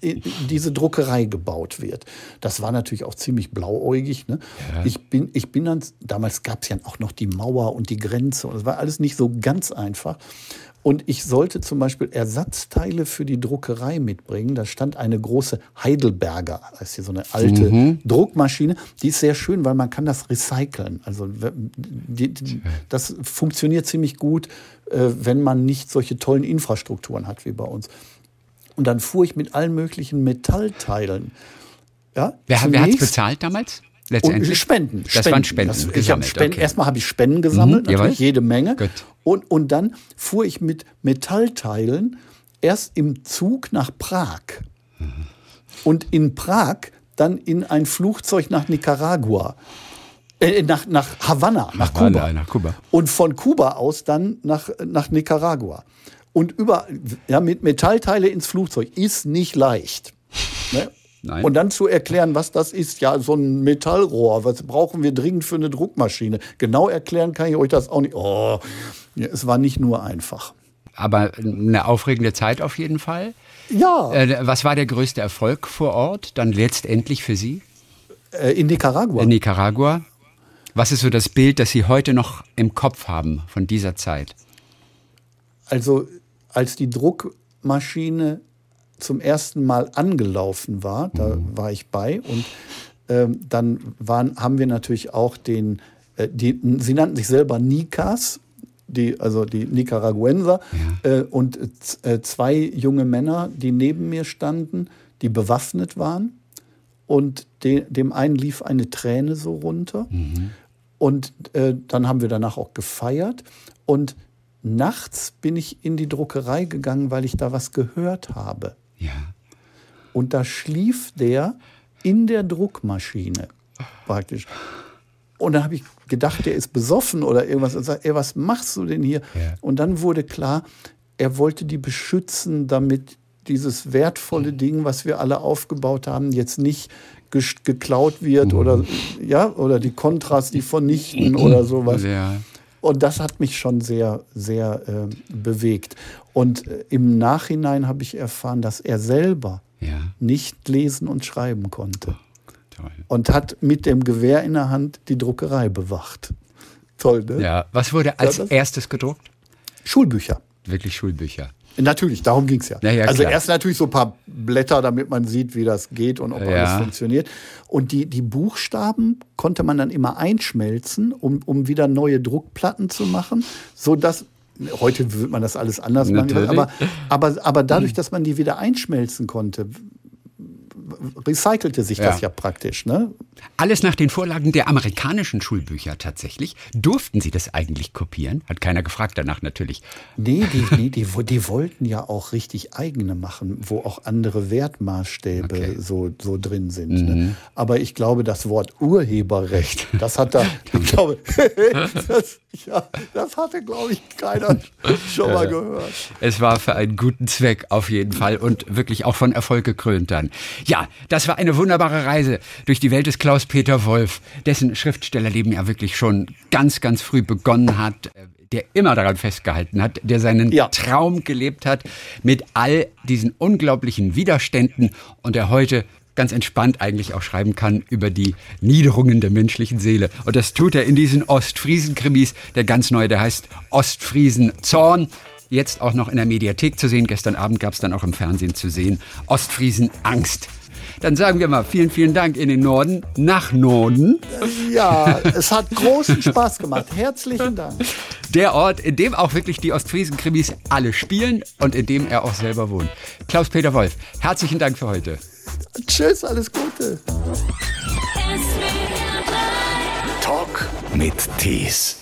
diese Druckerei gebaut wird. Das war natürlich auch ziemlich blauäugig. Ne? Ich, bin, ich bin dann, damals gab es ja auch noch die Mauer und die Grenze. Und das war alles nicht so ganz einfach. Und ich sollte zum Beispiel Ersatzteile für die Druckerei mitbringen. Da stand eine große Heidelberger, das ist hier so eine alte Druckmaschine. Die ist sehr schön, weil man kann das recyceln. Also die, die, das funktioniert ziemlich gut, äh, wenn man nicht solche tollen Infrastrukturen hat wie bei uns. Und dann fuhr ich mit allen möglichen Metallteilen. Ja, Wer, wer hat es bezahlt damals? und Letztendlich? Spenden. Das waren Spenden. Das, ich hab Spenden okay. Erstmal habe ich Spenden gesammelt, Mhm, natürlich jede Menge. Gut. Und, und dann fuhr ich mit Metallteilen erst im Zug nach Prag. Und in Prag dann in ein Flugzeug nach Nicaragua. Äh, nach, nach Havanna, nach Havanna, Kuba. nach Kuba. Und von Kuba aus dann nach, nach Nicaragua. Und über, ja, mit Metallteile ins Flugzeug ist nicht leicht. Ne? Nein. Und dann zu erklären, was das ist, ja, so ein Metallrohr, was brauchen wir dringend für eine Druckmaschine? Genau erklären kann ich euch das auch nicht. Oh, es war nicht nur einfach. Aber eine aufregende Zeit auf jeden Fall. Ja, Äh, was war der größte Erfolg vor Ort, dann letztendlich für Sie äh, in Nicaragua. in Nicaragua? Was ist so das Bild, das Sie heute noch im Kopf haben von dieser Zeit? Also als die Druckmaschine zum ersten Mal angelaufen war, da war ich bei und ähm, dann waren, haben wir natürlich auch den, äh, die, sie nannten sich selber Nikas, die, also die Nicaraguenser äh, und äh, zwei junge Männer, die neben mir standen, die bewaffnet waren und de, dem einen lief eine Träne so runter. Mhm. Und äh, dann haben wir danach auch gefeiert. Und nachts bin ich in die Druckerei gegangen, weil ich da was gehört habe. Ja. Und da schlief der in der Druckmaschine praktisch. Und dann habe ich gedacht, der ist besoffen oder irgendwas. Und sagt, ey, was machst du denn hier? Ja. Und dann wurde klar, er wollte die beschützen, damit dieses wertvolle Ding, was wir alle aufgebaut haben, jetzt nicht geklaut wird oder ja oder die Kontras die vernichten <clears throat> oder sowas. Ja. Und das hat mich schon sehr, sehr äh, bewegt. Und äh, im Nachhinein habe ich erfahren, dass er selber ja. nicht lesen und schreiben konnte. Oh, und hat mit dem Gewehr in der Hand die Druckerei bewacht. Toll, ne? Ja. Was wurde als ja, erstes gedruckt? Schulbücher. Wirklich Schulbücher. Natürlich, darum ging es ja. ja, also erst natürlich so ein paar Blätter, damit man sieht, wie das geht und ob ja. alles funktioniert. Und die, die Buchstaben konnte man dann immer einschmelzen, um, um wieder neue Druckplatten zu machen, sodass Heute würde man das alles anders machen. Aber, aber, aber dadurch, <clears throat> dass man die wieder einschmelzen konnte, recycelte sich ja. das ja praktisch. Ne? Alles nach den Vorlagen der amerikanischen Schulbücher tatsächlich. Durften Sie das eigentlich kopieren? Hat keiner gefragt danach natürlich. Nee, die, nee, die, die wollten ja auch richtig eigene machen, wo auch andere Wertmaßstäbe okay. so, so drin sind. Ne? Mhm. Ne? Aber ich glaube, das Wort Urheberrecht, das hat da, <laughs> ich glaube, <laughs> das, ja, das hatte, glaube ich, keiner schon mal gehört. Es war für einen guten Zweck auf jeden Fall und wirklich auch von Erfolg gekrönt dann. Ja, das war eine wunderbare Reise durch die Welt des Klaus-Peter Wolf, dessen Schriftstellerleben ja wirklich schon ganz, ganz früh begonnen hat der immer daran festgehalten hat, der seinen ja. Traum gelebt hat mit all diesen unglaublichen Widerständen und der heute ganz entspannt eigentlich auch schreiben kann über die Niederungen der menschlichen Seele. Und das tut er in diesen Ostfriesen-Krimis, der ganz neue, der heißt Ostfriesen Zorn. Jetzt auch noch in der Mediathek zu sehen. Gestern Abend gab es dann auch im Fernsehen zu sehen. Ostfriesen Angst. Dann sagen wir mal vielen, vielen Dank in den Norden, nach Norden. Ja, es hat großen Spaß gemacht. Herzlichen Dank. Der Ort, in dem auch wirklich die Ostfriesen-Krimis alle spielen und in dem er auch selber wohnt. Klaus-Peter Wolf, herzlichen Dank für heute. Tschüss, alles Gute. Talk mit Tees.